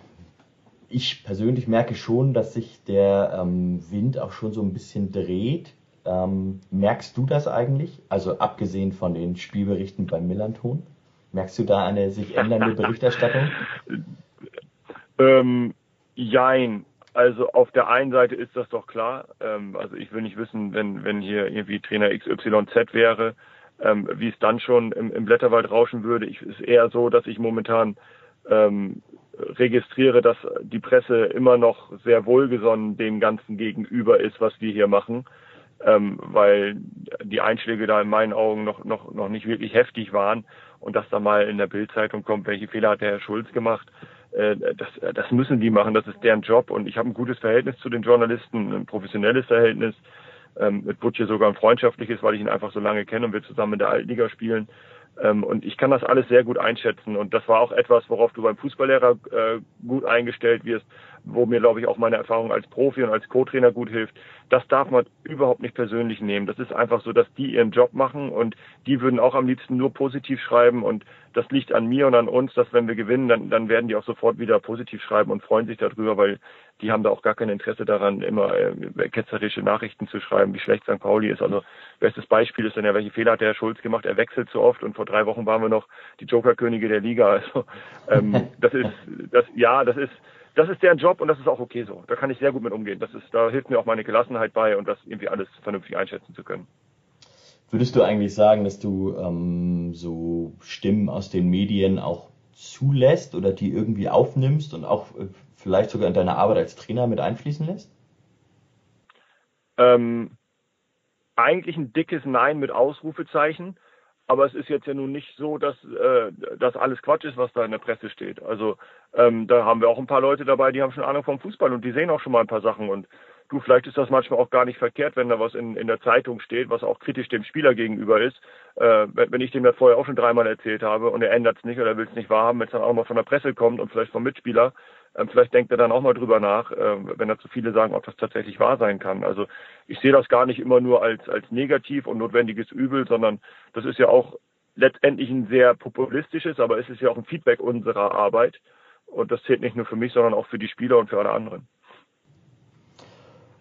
Ich persönlich merke schon, dass sich der ähm, Wind auch schon so ein bisschen dreht. Ähm, merkst du das eigentlich? Also abgesehen von den Spielberichten beim Millanton? Merkst du da eine sich ändernde Berichterstattung? ähm, jein. Also auf der einen Seite ist das doch klar. Ähm, also ich will nicht wissen, wenn, wenn hier irgendwie Trainer XYZ wäre, ähm, wie es dann schon im, im Blätterwald rauschen würde. Ich ist eher so, dass ich momentan ähm, registriere, dass die Presse immer noch sehr wohlgesonnen dem Ganzen gegenüber ist, was wir hier machen, ähm, weil die Einschläge da in meinen Augen noch, noch, noch nicht wirklich heftig waren und dass da mal in der Bildzeitung kommt, welche Fehler hat der Herr Schulz gemacht. Äh, das, das müssen die machen, das ist deren Job und ich habe ein gutes Verhältnis zu den Journalisten, ein professionelles Verhältnis, ähm, mit Butcher sogar ein freundschaftliches, weil ich ihn einfach so lange kenne und wir zusammen in der Altliga spielen. Ähm, und ich kann das alles sehr gut einschätzen. Und das war auch etwas, worauf du beim Fußballlehrer äh, gut eingestellt wirst, wo mir, glaube ich, auch meine Erfahrung als Profi und als Co-Trainer gut hilft. Das darf man überhaupt nicht persönlich nehmen. Das ist einfach so, dass die ihren Job machen und die würden auch am liebsten nur positiv schreiben. Und das liegt an mir und an uns, dass wenn wir gewinnen, dann, dann werden die auch sofort wieder positiv schreiben und freuen sich darüber, weil die haben da auch gar kein Interesse daran, immer äh, ketzerische Nachrichten zu schreiben, wie schlecht St. Pauli ist. Also bestes Beispiel ist dann ja, welche Fehler hat der Herr Schulz gemacht? Er wechselt zu oft und vor drei Wochen waren wir noch die Jokerkönige der Liga. Also ähm, das ist, das ja, das ist das ist deren Job und das ist auch okay so. Da kann ich sehr gut mit umgehen. Das ist, da hilft mir auch meine Gelassenheit bei und das irgendwie alles vernünftig einschätzen zu können. Würdest du eigentlich sagen, dass du ähm, so Stimmen aus den Medien auch zulässt oder die irgendwie aufnimmst und auch äh, vielleicht sogar in deine Arbeit als Trainer mit einfließen lässt? Ähm, eigentlich ein dickes Nein mit Ausrufezeichen. Aber es ist jetzt ja nun nicht so, dass äh, das alles Quatsch ist, was da in der Presse steht. Also ähm, da haben wir auch ein paar Leute dabei, die haben schon Ahnung vom Fußball und die sehen auch schon mal ein paar Sachen. Und du, vielleicht ist das manchmal auch gar nicht verkehrt, wenn da was in, in der Zeitung steht, was auch kritisch dem Spieler gegenüber ist. Äh, wenn, ich dem das vorher auch schon dreimal erzählt habe und er ändert es nicht oder will es nicht wahrhaben, wenn es dann auch mal von der Presse kommt und vielleicht vom Mitspieler, vielleicht denkt er dann auch mal drüber nach, äh, wenn da zu viele sagen, ob das tatsächlich wahr sein kann. Also ich sehe das gar nicht immer nur als, als negativ und notwendiges Übel, sondern das ist ja auch letztendlich ein sehr populistisches, aber es ist ja auch ein Feedback unserer Arbeit. Und das zählt nicht nur für mich, sondern auch für die Spieler und für alle anderen.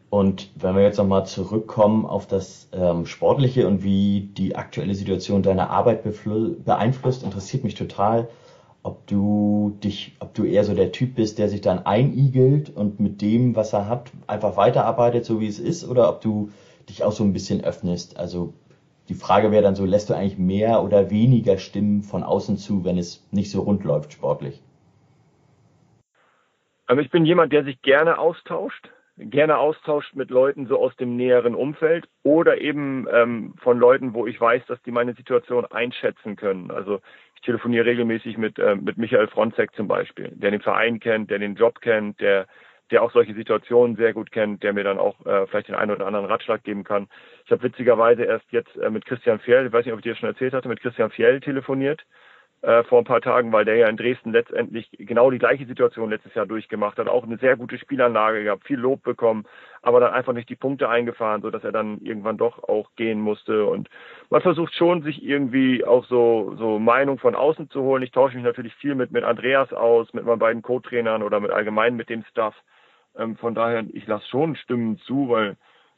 Und wenn wir jetzt nochmal zurückkommen auf das ähm, Sportliche und wie die aktuelle Situation deine Arbeit beeinflusst, interessiert mich total, ob du dich, ob du eher so der Typ bist, der sich dann einigelt und mit dem, was er hat, einfach weiterarbeitet, so wie es ist, oder ob du dich auch so ein bisschen öffnest. Also die Frage wäre dann so, lässt du eigentlich mehr oder weniger Stimmen von außen zu, wenn es nicht so rund läuft sportlich? Also ich bin jemand, der sich gerne austauscht, gerne austauscht mit Leuten so aus dem näheren Umfeld oder eben ähm, von Leuten, wo ich weiß, dass die meine Situation einschätzen können. Also ich telefoniere regelmäßig mit, äh, mit Michael Fronzek zum Beispiel, der den Verein kennt, der den Job kennt, der, der auch solche Situationen sehr gut kennt, der mir dann auch äh, vielleicht den einen oder anderen Ratschlag geben kann. Ich habe witzigerweise erst jetzt äh, mit Christian Fjell, ich weiß nicht, ob ich dir das schon erzählt hatte, mit Christian Fjell telefoniert äh, vor ein paar Tagen, weil der ja in Dresden letztendlich genau die gleiche Situation letztes Jahr durchgemacht hat, auch eine sehr gute Spielanlage gehabt, viel Lob bekommen, aber dann einfach nicht die Punkte eingefahren, so dass er dann irgendwann doch auch gehen musste. Und man versucht schon, sich irgendwie auch so so Meinung von außen zu holen. Ich tausche mich natürlich viel mit mit Andreas aus, mit meinen beiden Co-Trainern oder mit allgemein mit dem Staff. Ähm, von daher, ich lasse schon Stimmen zu, weil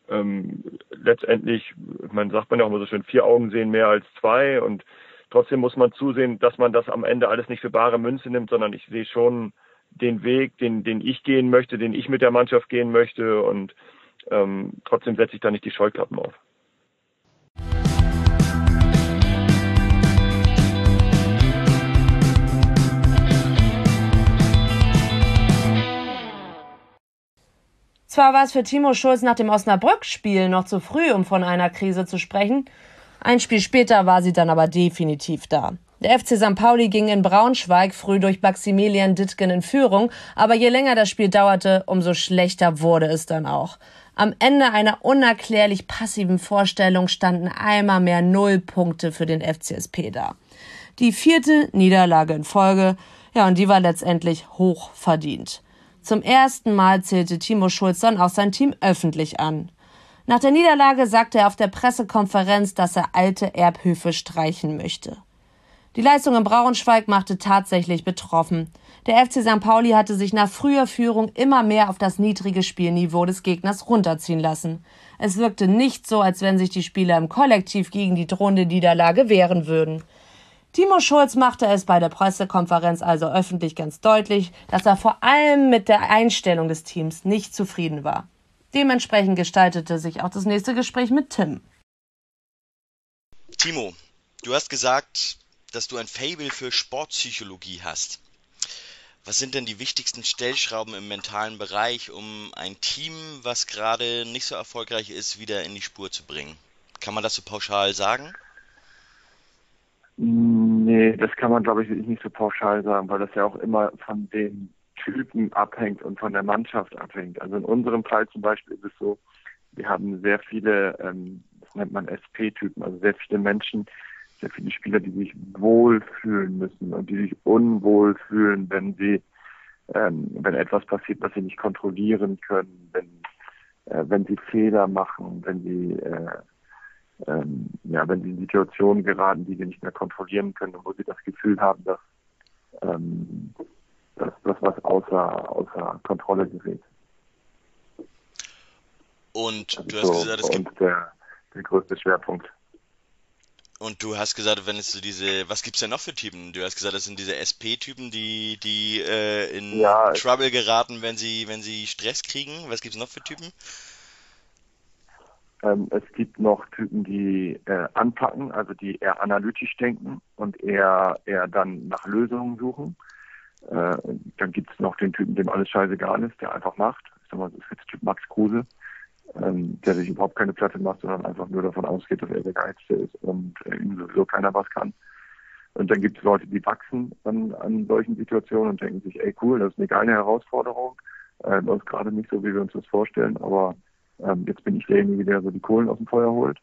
ähm, letztendlich, man sagt man ja auch immer so schön, vier Augen sehen mehr als zwei und trotzdem muss man zusehen, dass man das am Ende alles nicht für bare Münze nimmt, sondern ich sehe schon den Weg, den, den ich gehen möchte, den ich mit der Mannschaft gehen möchte und ähm, trotzdem setze ich da nicht die Scheuklappen auf. Zwar war es für Timo Schulz nach dem Osnabrück-Spiel noch zu früh, um von einer Krise zu sprechen. Ein Spiel später war sie dann aber definitiv da. Der FC St. Pauli ging in Braunschweig früh durch Maximilian Dittgen in Führung, aber je länger das Spiel dauerte, umso schlechter wurde es dann auch. Am Ende einer unerklärlich passiven Vorstellung standen einmal mehr null Punkte für den FCSP da. Die vierte Niederlage in Folge, ja, und die war letztendlich hoch verdient. Zum ersten Mal zählte Timo Schulz dann auch sein Team öffentlich an. Nach der Niederlage sagte er auf der Pressekonferenz, dass er alte Erbhöfe streichen möchte. Die Leistung in Braunschweig machte tatsächlich betroffen. Der FC St. Pauli hatte sich nach früher Führung immer mehr auf das niedrige Spielniveau des Gegners runterziehen lassen. Es wirkte nicht so, als wenn sich die Spieler im Kollektiv gegen die drohende Niederlage wehren würden. Timo Schulz machte es bei der Pressekonferenz also öffentlich ganz deutlich, dass er vor allem mit der Einstellung des Teams nicht zufrieden war. Dementsprechend gestaltete sich auch das nächste Gespräch mit Tim. Timo, du hast gesagt, dass du ein Fable für Sportpsychologie hast. Was sind denn die wichtigsten Stellschrauben im mentalen Bereich, um ein Team, was gerade nicht so erfolgreich ist, wieder in die Spur zu bringen? Kann man das so pauschal sagen? Nee, das kann man, glaube ich, nicht so pauschal sagen, weil das ja auch immer von den Typen abhängt und von der Mannschaft abhängt. Also in unserem Fall zum Beispiel ist es so, wir haben sehr viele, ähm, das nennt man SP-Typen, also sehr viele Menschen, sehr viele Spieler, die sich wohlfühlen müssen und die sich unwohl fühlen, wenn sie, ähm, wenn etwas passiert, was sie nicht kontrollieren können, wenn, äh, wenn sie Fehler machen, wenn sie äh, ähm, ja, wenn sie in Situationen geraten, die sie nicht mehr kontrollieren können und wo sie das Gefühl haben, dass, ähm, außer, außer Kontrolle gerät. Und du hast so, gesagt, es gibt der, der größte Schwerpunkt. Und du hast gesagt, wenn es so diese, was gibt's denn noch für Typen? Du hast gesagt, das sind diese SP-Typen, die, die äh, in ja, Trouble geraten, wenn sie, wenn sie Stress kriegen. Was gibt's noch für Typen? Ähm, es gibt noch Typen, die äh, anpacken, also die eher analytisch denken und eher, eher dann nach Lösungen suchen. Äh, dann gibt es noch den Typen, dem alles scheißegal ist, der einfach macht. Ich sag mal, das ist jetzt Typ Max Kruse, ähm, der sich überhaupt keine Platte macht, sondern einfach nur davon ausgeht, dass er der Geilste ist und äh, ihm sowieso keiner was kann. Und dann gibt es Leute, die wachsen an, an solchen Situationen und denken sich, ey cool, das ist eine geile Herausforderung. Äh, läuft gerade nicht so, wie wir uns das vorstellen, aber ähm, jetzt bin ich derjenige, der so die Kohlen aus dem Feuer holt.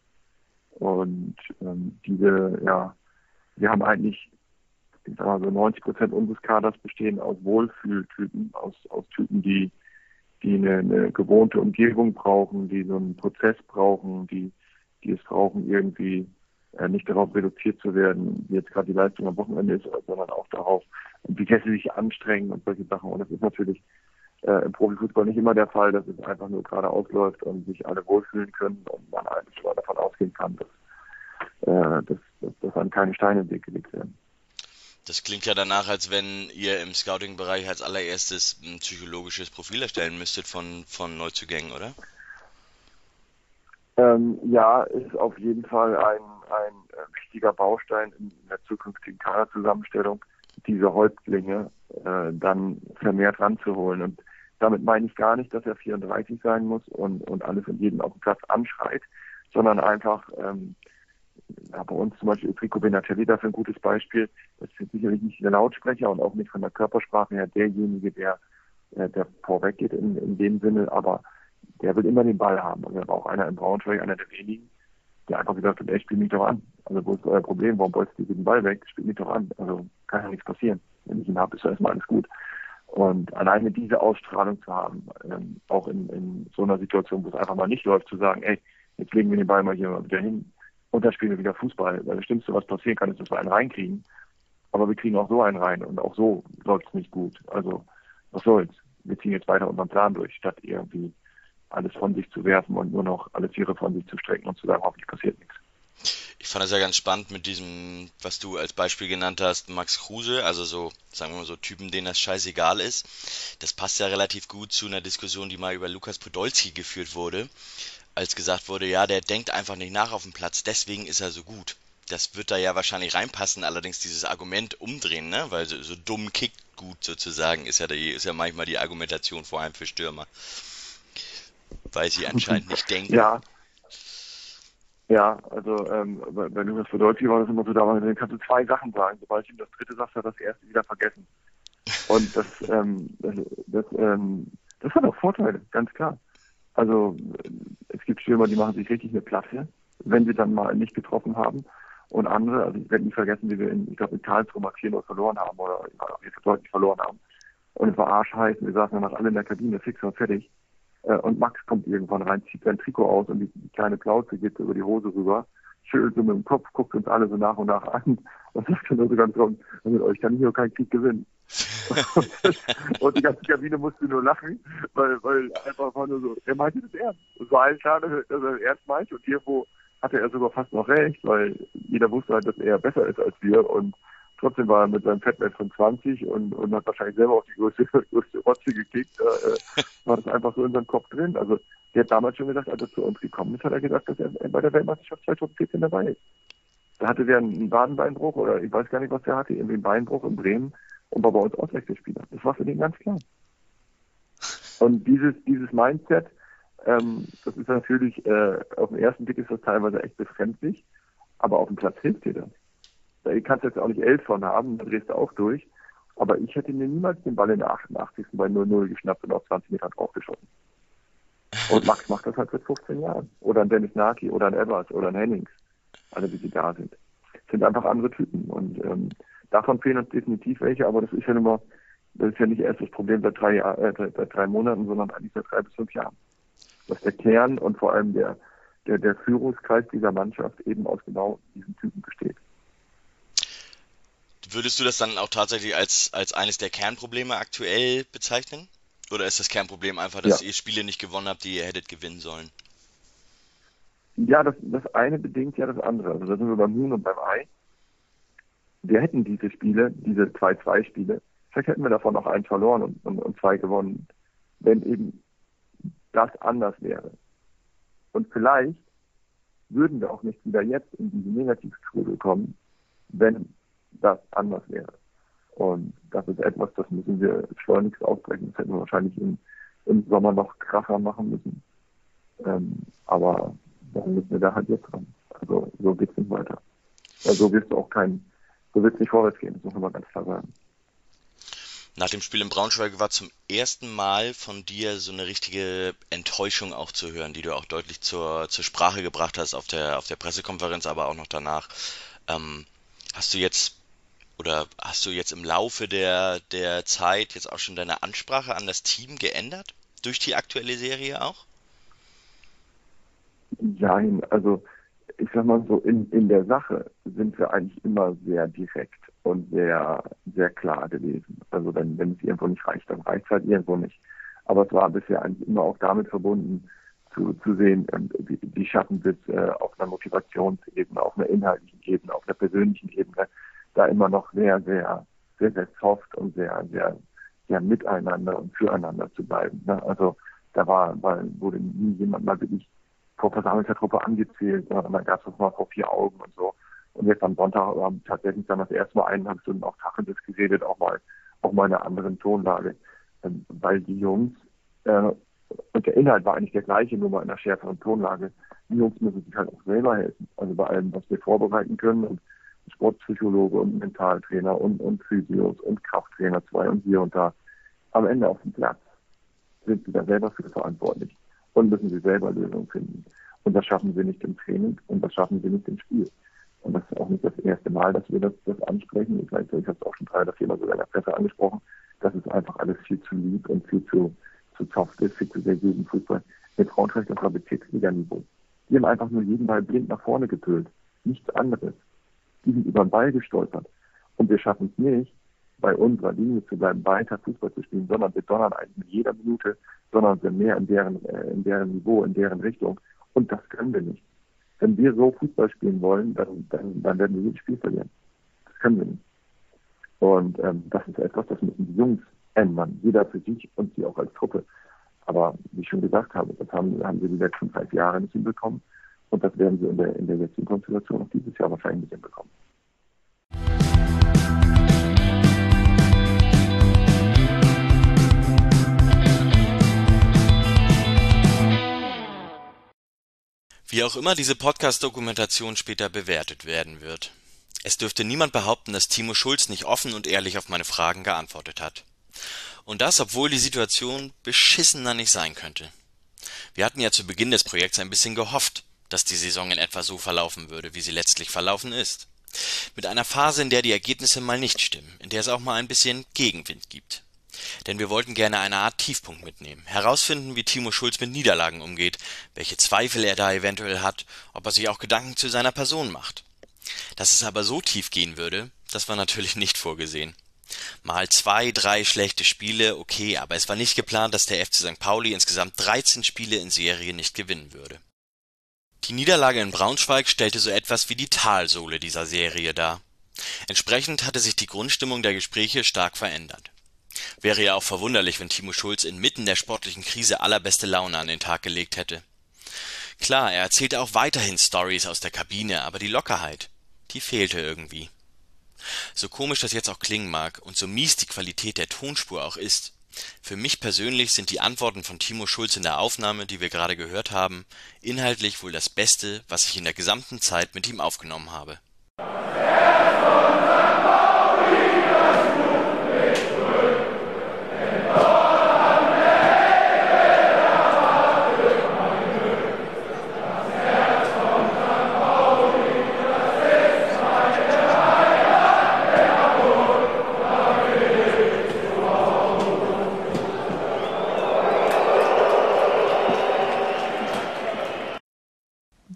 Und ähm, diese, ja, wir haben eigentlich, ich sag mal so 90 Prozent unseres Kaders bestehen aus Wohlfühltypen, aus, aus Typen, die, die eine, eine gewohnte Umgebung brauchen, die so einen Prozess brauchen, die, die es brauchen, irgendwie äh, nicht darauf reduziert zu werden, wie jetzt gerade die Leistung am Wochenende ist, sondern auch darauf, wie Gäste sich anstrengen und solche Sachen. Und das ist natürlich äh, im Profifußball nicht immer der Fall, dass es einfach nur gerade ausläuft und sich alle wohlfühlen können und man eigentlich schon davon ausgehen kann, dass, äh, dass, dass, dass an keine Steine im Weg gelegt werden. Das klingt ja danach, als wenn ihr im Scouting-Bereich als allererstes ein psychologisches Profil erstellen müsstet von, von Neuzugängen, oder? Ähm, ja, ist auf jeden Fall ein, ein äh, wichtiger Baustein in der zukünftigen Kaderzusammenstellung, diese Häuptlinge äh, dann vermehrt ranzuholen. Und damit meine ich gar nicht, dass er 34 sein muss und, und alles und jeden auf dem Platz anschreit, sondern einfach, ähm, ja, bei uns zum Beispiel ist Rico Benatelli dafür ein gutes Beispiel. Das ist sicherlich nicht der Lautsprecher und auch nicht von der Körpersprache her derjenige, der, äh, der vorweg geht in, in dem Sinne, aber der will immer den Ball haben. Und er war auch einer im Braunschweig, einer der wenigen, der einfach gesagt hat, ey, spiel mich doch an. Also wo ist euer Problem? Warum wolltest du den Ball weg? Spiel mich doch an. Also kann ja nichts passieren. Wenn ich ihn habe, ist ja erstmal alles gut. Und alleine diese Ausstrahlung zu haben, ähm, auch in, in so einer Situation, wo es einfach mal nicht läuft, zu sagen, ey, jetzt legen wir den Ball mal hier mal wieder hin und dann spielen wir wieder Fußball. Weil das Schlimmste, was passieren kann, ist, dass wir einen reinkriegen. Aber wir kriegen auch so einen rein und auch so läuft es nicht gut. Also was soll's? Wir ziehen jetzt weiter unseren Plan durch, statt irgendwie alles von sich zu werfen und nur noch alle Tiere von sich zu strecken und zu sagen, hoffentlich passiert nichts. Ich fand es ja ganz spannend mit diesem, was du als Beispiel genannt hast, Max Kruse, also so, sagen wir mal so Typen, denen das scheißegal ist. Das passt ja relativ gut zu einer Diskussion, die mal über Lukas Podolski geführt wurde, als gesagt wurde, ja, der denkt einfach nicht nach auf dem Platz, deswegen ist er so gut. Das wird da ja wahrscheinlich reinpassen, allerdings dieses Argument umdrehen, ne? Weil so, so dumm kickt gut sozusagen, ist ja, die, ist ja manchmal die Argumentation vor allem für Stürmer. Weil sie anscheinend nicht denken. Ja, ja, also ähm, bei, bei Lukas Podolski war das immer so, da dann kannst du zwei Sachen sagen. Sobald ich ihm das dritte sagst, hat er das erste wieder vergessen. Und das, ähm, das, das, ähm, das hat auch Vorteile, ganz klar. Also es gibt Stürmer, die machen sich richtig eine Platte, wenn sie dann mal nicht getroffen haben. Und andere, also ich werde nicht vergessen, wie wir in, ich glaube in Karlsruhe mal 4 verloren haben oder wir deutlich verloren haben. Und es war arschheiß und wir saßen danach alle in der Kabine, fix und fertig. Äh, und Max kommt irgendwann rein, zieht sein Trikot aus und die, die kleine Plauze geht über die Hose rüber, schüttelt so mit dem Kopf, guckt uns alle so nach und nach an und sagt dann so ganz rum, mit euch kann ich hier keinen Krieg gewinnen. und die ganze Kabine musste nur lachen, weil, weil einfach war nur so, er meinte das ernst. Es war allen klar, dass er ernst meint und irgendwo hatte er sogar fast noch recht, weil jeder wusste halt, dass er besser ist als wir und Trotzdem war er mit seinem Fettwert von 20 und, und hat wahrscheinlich selber auch die größte, größte Rotze gekickt. Äh, war das einfach so in seinem Kopf drin. Also der hat damals schon gesagt, als er zu uns gekommen ist, hat er gesagt, dass er bei der Weltmeisterschaft 2014 dabei ist. Da hatte der einen Wadenbeinbruch oder ich weiß gar nicht, was der hatte, irgendwie einen Beinbruch in Bremen und war bei uns Auswechselspieler. Das war für den ganz klar. Und dieses, dieses Mindset, ähm, das ist natürlich, äh, auf den ersten Blick ist das teilweise echt befremdlich, aber auf dem Platz hilft dir das. Da kannst du jetzt auch nicht elf von haben, da drehst du auch durch. Aber ich hätte mir niemals den Ball in der 88. bei 0-0 geschnappt und auf 20 Metern draufgeschossen. Und Max macht das halt seit 15 Jahren. Oder ein Dennis Naki oder ein Evers oder ein Hennings. Alle, wie sie da sind. Das sind einfach andere Typen. Und ähm, davon fehlen uns definitiv welche, aber das ist ja immer, das ist ja nicht erst das Problem seit drei, Jahr, äh, seit drei Monaten, sondern eigentlich seit drei bis fünf Jahren. Dass der Kern und vor allem der, der, der Führungskreis dieser Mannschaft eben aus genau diesen Typen besteht. Würdest du das dann auch tatsächlich als, als eines der Kernprobleme aktuell bezeichnen? Oder ist das Kernproblem einfach, dass ja. ihr Spiele nicht gewonnen habt, die ihr hättet gewinnen sollen? Ja, das, das eine bedingt ja das andere. Also da sind wir beim Huhn und beim Ei. Wir hätten diese Spiele, diese 2-2-Spiele, vielleicht hätten wir davon auch eins verloren und, und, und zwei gewonnen, wenn eben das anders wäre. Und vielleicht würden wir auch nicht wieder jetzt in diese Negativkurve kommen, wenn das anders wäre. Und das ist etwas, das müssen wir schleunigst aufbrechen. Das hätten wir wahrscheinlich im, im Sommer noch krasser machen müssen. Ähm, aber dann müssen wir da halt jetzt dran. Also so geht's nicht weiter. Ja, so wirst du auch kein, so wird es nicht vorwärts gehen, das muss man mal ganz klar sagen. Nach dem Spiel in Braunschweig war zum ersten Mal von dir so eine richtige Enttäuschung auch zu hören, die du auch deutlich zur, zur Sprache gebracht hast auf der, auf der Pressekonferenz, aber auch noch danach. Ähm, hast du jetzt oder hast du jetzt im Laufe der, der Zeit jetzt auch schon deine Ansprache an das Team geändert? Durch die aktuelle Serie auch? Nein, also ich sag mal so, in, in der Sache sind wir eigentlich immer sehr direkt und sehr, sehr klar gewesen. Also wenn, wenn es irgendwo nicht reicht, dann reicht es halt irgendwo nicht. Aber es war bisher eigentlich immer auch damit verbunden, zu, zu sehen, ähm, wie, wie schaffen wir es äh, auf einer Motivationsebene, auf einer inhaltlichen Ebene, auf einer persönlichen Ebene, da immer noch sehr, sehr, sehr, sehr soft und sehr, sehr, sehr miteinander und füreinander zu bleiben. Ne? Also da war, war, wurde nie jemand mal wirklich vor versammelter Truppe angezählt, sondern dann gab es mal vor vier Augen und so. Und jetzt am Sonntag haben tatsächlich dann das erste Mal eineinhalb Stunden auch Tacheles geredet, auch mal, auch mal in einer anderen Tonlage. Ähm, weil die Jungs, äh, und der Inhalt war eigentlich der gleiche, nur mal in einer schärferen Tonlage. Die Jungs müssen sich halt auch selber helfen. Also bei allem, was wir vorbereiten können und Sportpsychologe und Mentaltrainer und, und Physios und Krafttrainer zwei und hier und da. Am Ende auf dem Platz sind sie da selber für verantwortlich und müssen sie selber Lösungen finden. Und das schaffen sie nicht im Training und das schaffen sie nicht im Spiel. Und das ist auch nicht das erste Mal, dass wir das, das ansprechen. Ich, weiß, ich habe es auch schon drei oder viermal sogar in der Presse angesprochen. Das ist einfach alles viel zu lieb und viel zu, zu soft ist, viel zu seriösen Fußball. Mit das war Bezirksliga-Niveau. Die haben einfach nur jeden Ball blind nach vorne getüllt. Nichts anderes die sind über den Ball gestolpert. Und wir schaffen es nicht, bei unserer Linie zu bleiben, weiter Fußball zu spielen, sondern wir donnern eigentlich mit jeder Minute, sondern wir mehr in deren, äh, in deren Niveau, in deren Richtung. Und das können wir nicht. Wenn wir so Fußball spielen wollen, dann, dann, dann werden wir jedes Spiel verlieren. Das können wir nicht. Und ähm, das ist etwas, das müssen die Jungs ändern, jeder für sich und sie auch als Truppe. Aber wie ich schon gesagt habe, das haben, haben sie die letzten fünf Jahre nicht hinbekommen. Und das werden sie in der, in der jetzigen Konstellation auch dieses Jahr wahrscheinlich nicht hinbekommen. Wie auch immer diese Podcast-Dokumentation später bewertet werden wird. Es dürfte niemand behaupten, dass Timo Schulz nicht offen und ehrlich auf meine Fragen geantwortet hat. Und das, obwohl die Situation beschissener nicht sein könnte. Wir hatten ja zu Beginn des Projekts ein bisschen gehofft, dass die Saison in etwa so verlaufen würde, wie sie letztlich verlaufen ist. Mit einer Phase, in der die Ergebnisse mal nicht stimmen, in der es auch mal ein bisschen Gegenwind gibt. Denn wir wollten gerne eine Art Tiefpunkt mitnehmen, herausfinden, wie Timo Schulz mit Niederlagen umgeht, welche Zweifel er da eventuell hat, ob er sich auch Gedanken zu seiner Person macht. Dass es aber so tief gehen würde, das war natürlich nicht vorgesehen. Mal zwei, drei schlechte Spiele, okay, aber es war nicht geplant, dass der FC St. Pauli insgesamt 13 Spiele in Serie nicht gewinnen würde. Die Niederlage in Braunschweig stellte so etwas wie die Talsohle dieser Serie dar. Entsprechend hatte sich die Grundstimmung der Gespräche stark verändert. Wäre ja auch verwunderlich, wenn Timo Schulz inmitten der sportlichen Krise allerbeste Laune an den Tag gelegt hätte. Klar, er erzählte auch weiterhin Stories aus der Kabine, aber die Lockerheit, die fehlte irgendwie. So komisch das jetzt auch klingen mag und so mies die Qualität der Tonspur auch ist, für mich persönlich sind die Antworten von Timo Schulz in der Aufnahme, die wir gerade gehört haben, inhaltlich wohl das Beste, was ich in der gesamten Zeit mit ihm aufgenommen habe.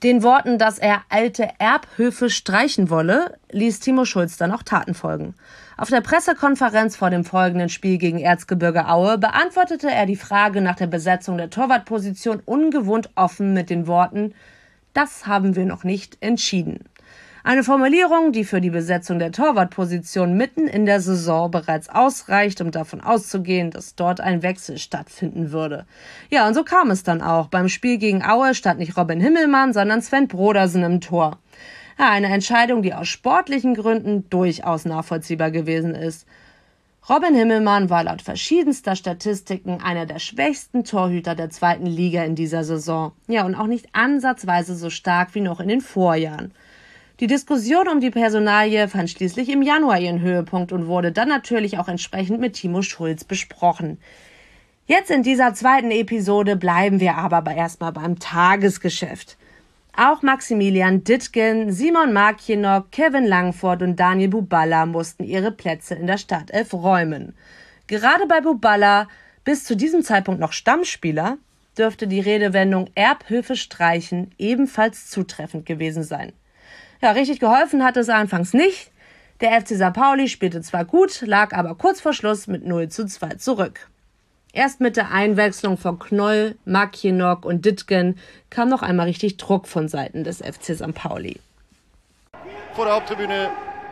Den Worten, dass er alte Erbhöfe streichen wolle, ließ Timo Schulz dann auch Taten folgen. Auf der Pressekonferenz vor dem folgenden Spiel gegen Erzgebirge Aue beantwortete er die Frage nach der Besetzung der Torwartposition ungewohnt offen mit den Worten Das haben wir noch nicht entschieden. Eine Formulierung, die für die Besetzung der Torwartposition mitten in der Saison bereits ausreicht, um davon auszugehen, dass dort ein Wechsel stattfinden würde. Ja, und so kam es dann auch. Beim Spiel gegen Aue stand nicht Robin Himmelmann, sondern Sven Brodersen im Tor. Ja, eine Entscheidung, die aus sportlichen Gründen durchaus nachvollziehbar gewesen ist. Robin Himmelmann war laut verschiedenster Statistiken einer der schwächsten Torhüter der zweiten Liga in dieser Saison. Ja, und auch nicht ansatzweise so stark wie noch in den Vorjahren. Die Diskussion um die Personalie fand schließlich im Januar ihren Höhepunkt und wurde dann natürlich auch entsprechend mit Timo Schulz besprochen. Jetzt in dieser zweiten Episode bleiben wir aber erstmal beim Tagesgeschäft. Auch Maximilian Dittgen, Simon Markienok, Kevin Langford und Daniel Buballa mussten ihre Plätze in der Startelf räumen. Gerade bei Buballa, bis zu diesem Zeitpunkt noch Stammspieler, dürfte die Redewendung Erbhöfe streichen ebenfalls zutreffend gewesen sein. Ja, richtig geholfen hat es anfangs nicht. Der FC St. Pauli spielte zwar gut, lag aber kurz vor Schluss mit 0 zu 2 zurück. Erst mit der Einwechslung von Knoll, Makienok und Dittgen kam noch einmal richtig Druck von Seiten des FC St. Pauli. Vor der Haupttribüne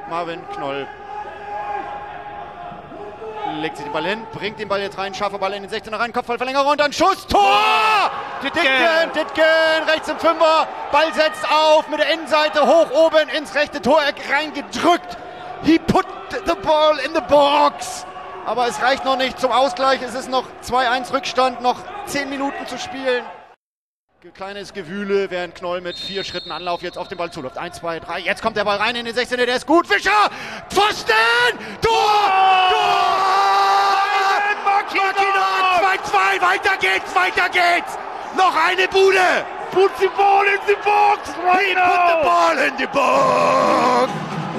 Marvin Knoll legt sich den Ball hin, bringt den Ball jetzt rein, scharfer Ball in den 16er rein, Kopfballverlängerung und dann Schuss, Tor! Dittgen, Dittgen, rechts im Fünfer, Ball setzt auf mit der Innenseite, hoch oben ins rechte Toreck reingedrückt. He put the ball in the box. Aber es reicht noch nicht zum Ausgleich, es ist noch 2-1 Rückstand, noch 10 Minuten zu spielen. Kleines Gewühle, während Knoll mit vier Schritten Anlauf jetzt auf den Ball zuläuft. Eins, zwei, drei. Jetzt kommt der Ball rein in den 16. Der ist gut. Fischer! Pfosten! Tor! Tor! Makina! 2-2. Weiter geht's, weiter geht's. Noch eine Bude. Put the ball in the box right He put the ball in the box.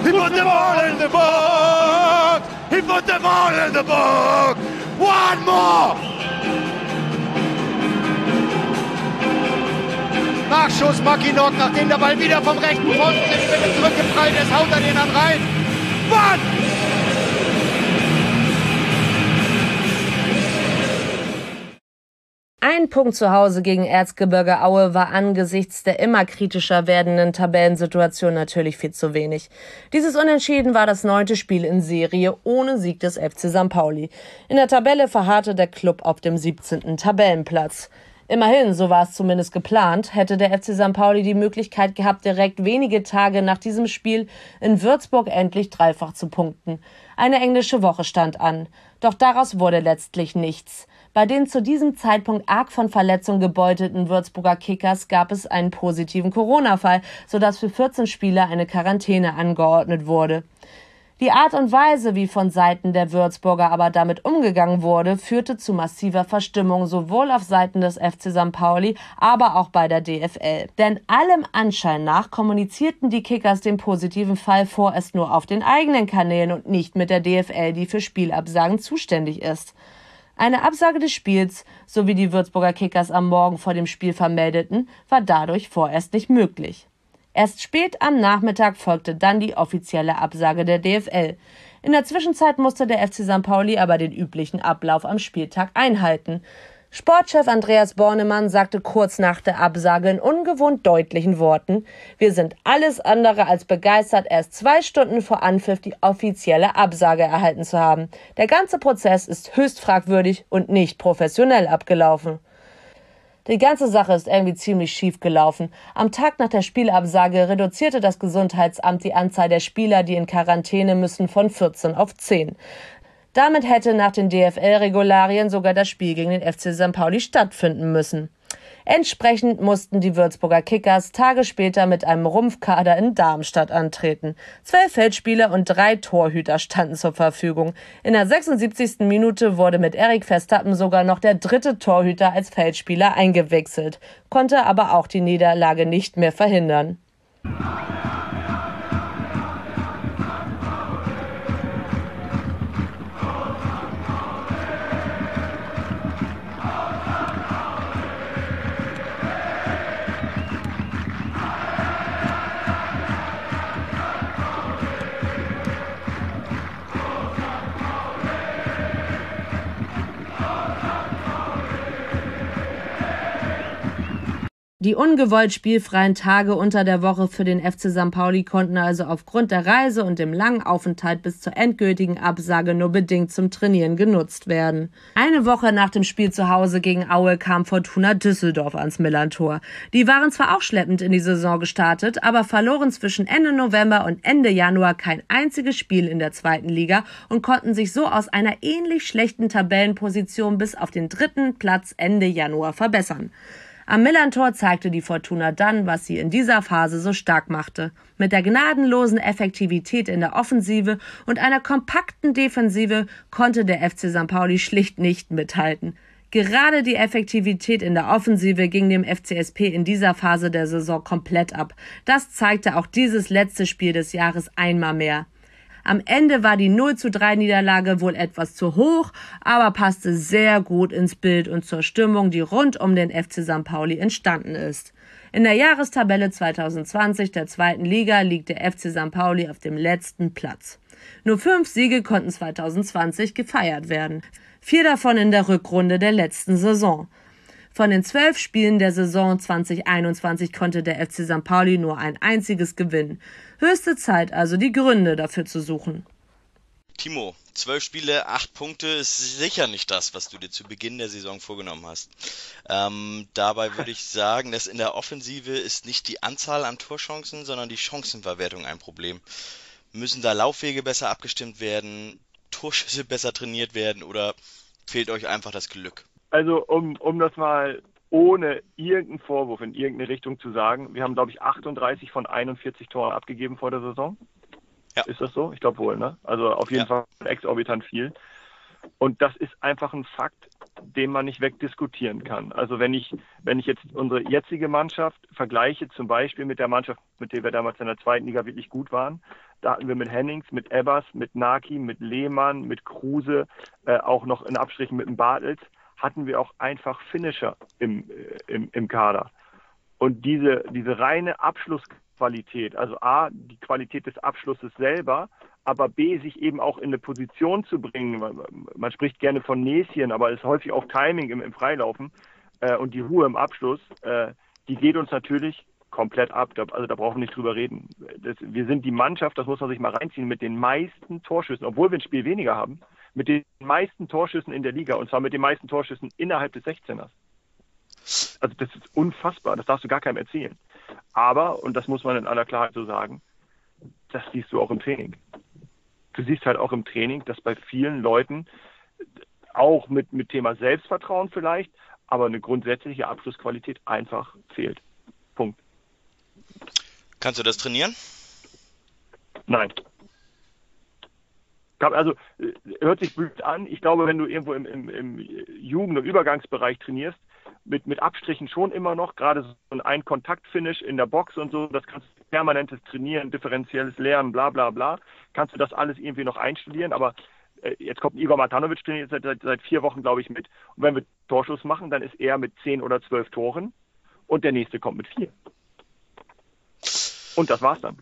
He put the ball in the box. He put the ball in the box. One more. Nachschuss Mackinock, nachdem der Ball wieder vom rechten Pfosten in Mitte zurückgeprallt ist, haut er den dann rein. Mann! Ein Punkt zu Hause gegen Erzgebirge Aue war angesichts der immer kritischer werdenden Tabellensituation natürlich viel zu wenig. Dieses Unentschieden war das neunte Spiel in Serie ohne Sieg des FC St. Pauli. In der Tabelle verharrte der Klub auf dem 17. Tabellenplatz. Immerhin, so war es zumindest geplant, hätte der FC St. Pauli die Möglichkeit gehabt, direkt wenige Tage nach diesem Spiel in Würzburg endlich dreifach zu punkten. Eine englische Woche stand an. Doch daraus wurde letztlich nichts. Bei den zu diesem Zeitpunkt arg von Verletzungen gebeutelten Würzburger Kickers gab es einen positiven Corona-Fall, sodass für 14 Spieler eine Quarantäne angeordnet wurde. Die Art und Weise, wie von Seiten der Würzburger aber damit umgegangen wurde, führte zu massiver Verstimmung sowohl auf Seiten des FC St. Pauli, aber auch bei der DFL. Denn allem Anschein nach kommunizierten die Kickers den positiven Fall vorerst nur auf den eigenen Kanälen und nicht mit der DFL, die für Spielabsagen zuständig ist. Eine Absage des Spiels, so wie die Würzburger Kickers am Morgen vor dem Spiel vermeldeten, war dadurch vorerst nicht möglich. Erst spät am Nachmittag folgte dann die offizielle Absage der DFL. In der Zwischenzeit musste der FC St. Pauli aber den üblichen Ablauf am Spieltag einhalten. Sportchef Andreas Bornemann sagte kurz nach der Absage in ungewohnt deutlichen Worten, wir sind alles andere als begeistert, erst zwei Stunden vor Anpfiff die offizielle Absage erhalten zu haben. Der ganze Prozess ist höchst fragwürdig und nicht professionell abgelaufen. Die ganze Sache ist irgendwie ziemlich schief gelaufen. Am Tag nach der Spielabsage reduzierte das Gesundheitsamt die Anzahl der Spieler, die in Quarantäne müssen, von 14 auf 10. Damit hätte nach den DFL-Regularien sogar das Spiel gegen den FC St. Pauli stattfinden müssen. Entsprechend mussten die Würzburger Kickers Tage später mit einem Rumpfkader in Darmstadt antreten. Zwölf Feldspieler und drei Torhüter standen zur Verfügung. In der 76. Minute wurde mit Erik Verstappen sogar noch der dritte Torhüter als Feldspieler eingewechselt, konnte aber auch die Niederlage nicht mehr verhindern. Die ungewollt spielfreien Tage unter der Woche für den FC St. Pauli konnten also aufgrund der Reise und dem langen Aufenthalt bis zur endgültigen Absage nur bedingt zum Trainieren genutzt werden. Eine Woche nach dem Spiel zu Hause gegen Aue kam Fortuna Düsseldorf ans Millantor. Die waren zwar auch schleppend in die Saison gestartet, aber verloren zwischen Ende November und Ende Januar kein einziges Spiel in der zweiten Liga und konnten sich so aus einer ähnlich schlechten Tabellenposition bis auf den dritten Platz Ende Januar verbessern. Am Millantor zeigte die Fortuna dann, was sie in dieser Phase so stark machte. Mit der gnadenlosen Effektivität in der Offensive und einer kompakten Defensive konnte der FC St. Pauli schlicht nicht mithalten. Gerade die Effektivität in der Offensive ging dem FCSP in dieser Phase der Saison komplett ab. Das zeigte auch dieses letzte Spiel des Jahres einmal mehr. Am Ende war die 0 zu 3 Niederlage wohl etwas zu hoch, aber passte sehr gut ins Bild und zur Stimmung, die rund um den FC St. Pauli entstanden ist. In der Jahrestabelle 2020 der zweiten Liga liegt der FC St. Pauli auf dem letzten Platz. Nur fünf Siege konnten 2020 gefeiert werden. Vier davon in der Rückrunde der letzten Saison. Von den zwölf Spielen der Saison 2021 konnte der FC St. Pauli nur ein einziges gewinnen. Höchste Zeit also, die Gründe dafür zu suchen. Timo, zwölf Spiele, acht Punkte ist sicher nicht das, was du dir zu Beginn der Saison vorgenommen hast. Ähm, dabei würde ich sagen, dass in der Offensive ist nicht die Anzahl an Torchancen, sondern die Chancenverwertung ein Problem. Müssen da Laufwege besser abgestimmt werden, Torschüsse besser trainiert werden oder fehlt euch einfach das Glück? Also um, um das mal ohne irgendeinen Vorwurf in irgendeine Richtung zu sagen, wir haben, glaube ich, 38 von 41 Toren abgegeben vor der Saison. Ja. Ist das so? Ich glaube wohl, ne? Also auf jeden ja. Fall exorbitant viel. Und das ist einfach ein Fakt, den man nicht wegdiskutieren kann. Also wenn ich, wenn ich jetzt unsere jetzige Mannschaft vergleiche, zum Beispiel mit der Mannschaft, mit der wir damals in der zweiten Liga wirklich gut waren, da hatten wir mit Hennings, mit Ebbers, mit Naki, mit Lehmann, mit Kruse, äh, auch noch in Abstrichen mit dem Bartels hatten wir auch einfach Finisher im, äh, im, im Kader. Und diese, diese reine Abschlussqualität, also A, die Qualität des Abschlusses selber, aber B, sich eben auch in eine Position zu bringen, man, spricht gerne von Näschen, aber es ist häufig auch Timing im, im Freilaufen, äh, und die Ruhe im Abschluss, äh, die geht uns natürlich komplett ab. Da, also da brauchen wir nicht drüber reden. Das, wir sind die Mannschaft, das muss man sich mal reinziehen, mit den meisten Torschüssen, obwohl wir ein Spiel weniger haben, mit den meisten Torschüssen in der Liga und zwar mit den meisten Torschüssen innerhalb des 16ers. Also das ist unfassbar, das darfst du gar keinem erzählen. Aber, und das muss man in aller Klarheit so sagen, das siehst du auch im Training. Du siehst halt auch im Training, dass bei vielen Leuten auch mit, mit Thema Selbstvertrauen vielleicht, aber eine grundsätzliche Abschlussqualität einfach fehlt. Punkt. Kannst du das trainieren? Nein. Also hört sich blöd an. Ich glaube, wenn du irgendwo im, im, im Jugend- und Übergangsbereich trainierst, mit, mit Abstrichen schon immer noch, gerade so ein Kontaktfinish in der Box und so, das kannst du permanentes Trainieren, differenzielles Lernen, bla bla bla, kannst du das alles irgendwie noch einstudieren, aber äh, jetzt kommt Igor Matanovic trainiert seit, seit, seit vier Wochen, glaube ich, mit. Und wenn wir Torschuss machen, dann ist er mit zehn oder zwölf Toren und der nächste kommt mit vier. Und das war's dann.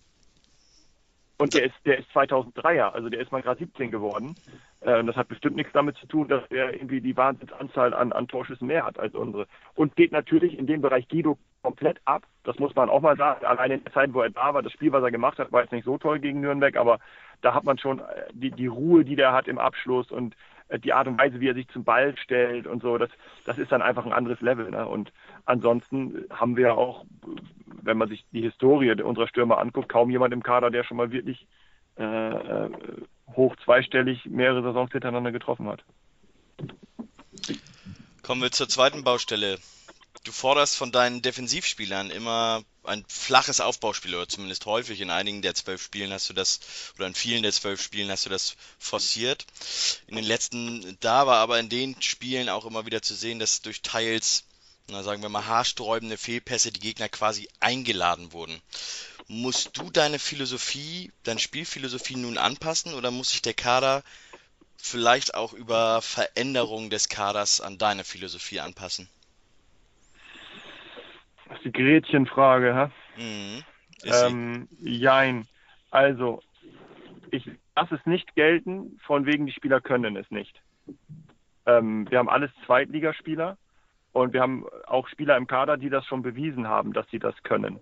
Und der ist, der ist 2003er, also der ist mal gerade 17 geworden. Äh, das hat bestimmt nichts damit zu tun, dass er irgendwie die Wahnsinnsanzahl an, an Torschüssen mehr hat als unsere. Und geht natürlich in dem Bereich Guido komplett ab. Das muss man auch mal sagen. Allein in der Zeit, wo er da war, das Spiel, was er gemacht hat, war jetzt nicht so toll gegen Nürnberg, aber da hat man schon äh, die, die Ruhe, die der hat im Abschluss und die Art und Weise, wie er sich zum Ball stellt und so, das, das ist dann einfach ein anderes Level. Ne? Und ansonsten haben wir auch, wenn man sich die Historie unserer Stürmer anguckt, kaum jemand im Kader, der schon mal wirklich äh, äh hoch zweistellig mehrere Saisons hintereinander getroffen hat. Kommen wir zur zweiten Baustelle. Du forderst von deinen Defensivspielern immer ein flaches Aufbauspiel oder zumindest häufig in einigen der zwölf Spielen hast du das oder in vielen der zwölf Spielen hast du das forciert. In den letzten da war aber in den Spielen auch immer wieder zu sehen, dass durch teils, na sagen wir mal, haarsträubende Fehlpässe die Gegner quasi eingeladen wurden. Musst du deine Philosophie, deine Spielphilosophie nun anpassen oder muss sich der Kader vielleicht auch über Veränderungen des Kaders an deine Philosophie anpassen? Ist die Gretchenfrage, hä? Mhm. Ähm, jein. Also, ich lasse es nicht gelten, von wegen die Spieler können es nicht. Ähm, wir haben alles Zweitligaspieler und wir haben auch Spieler im Kader, die das schon bewiesen haben, dass sie das können.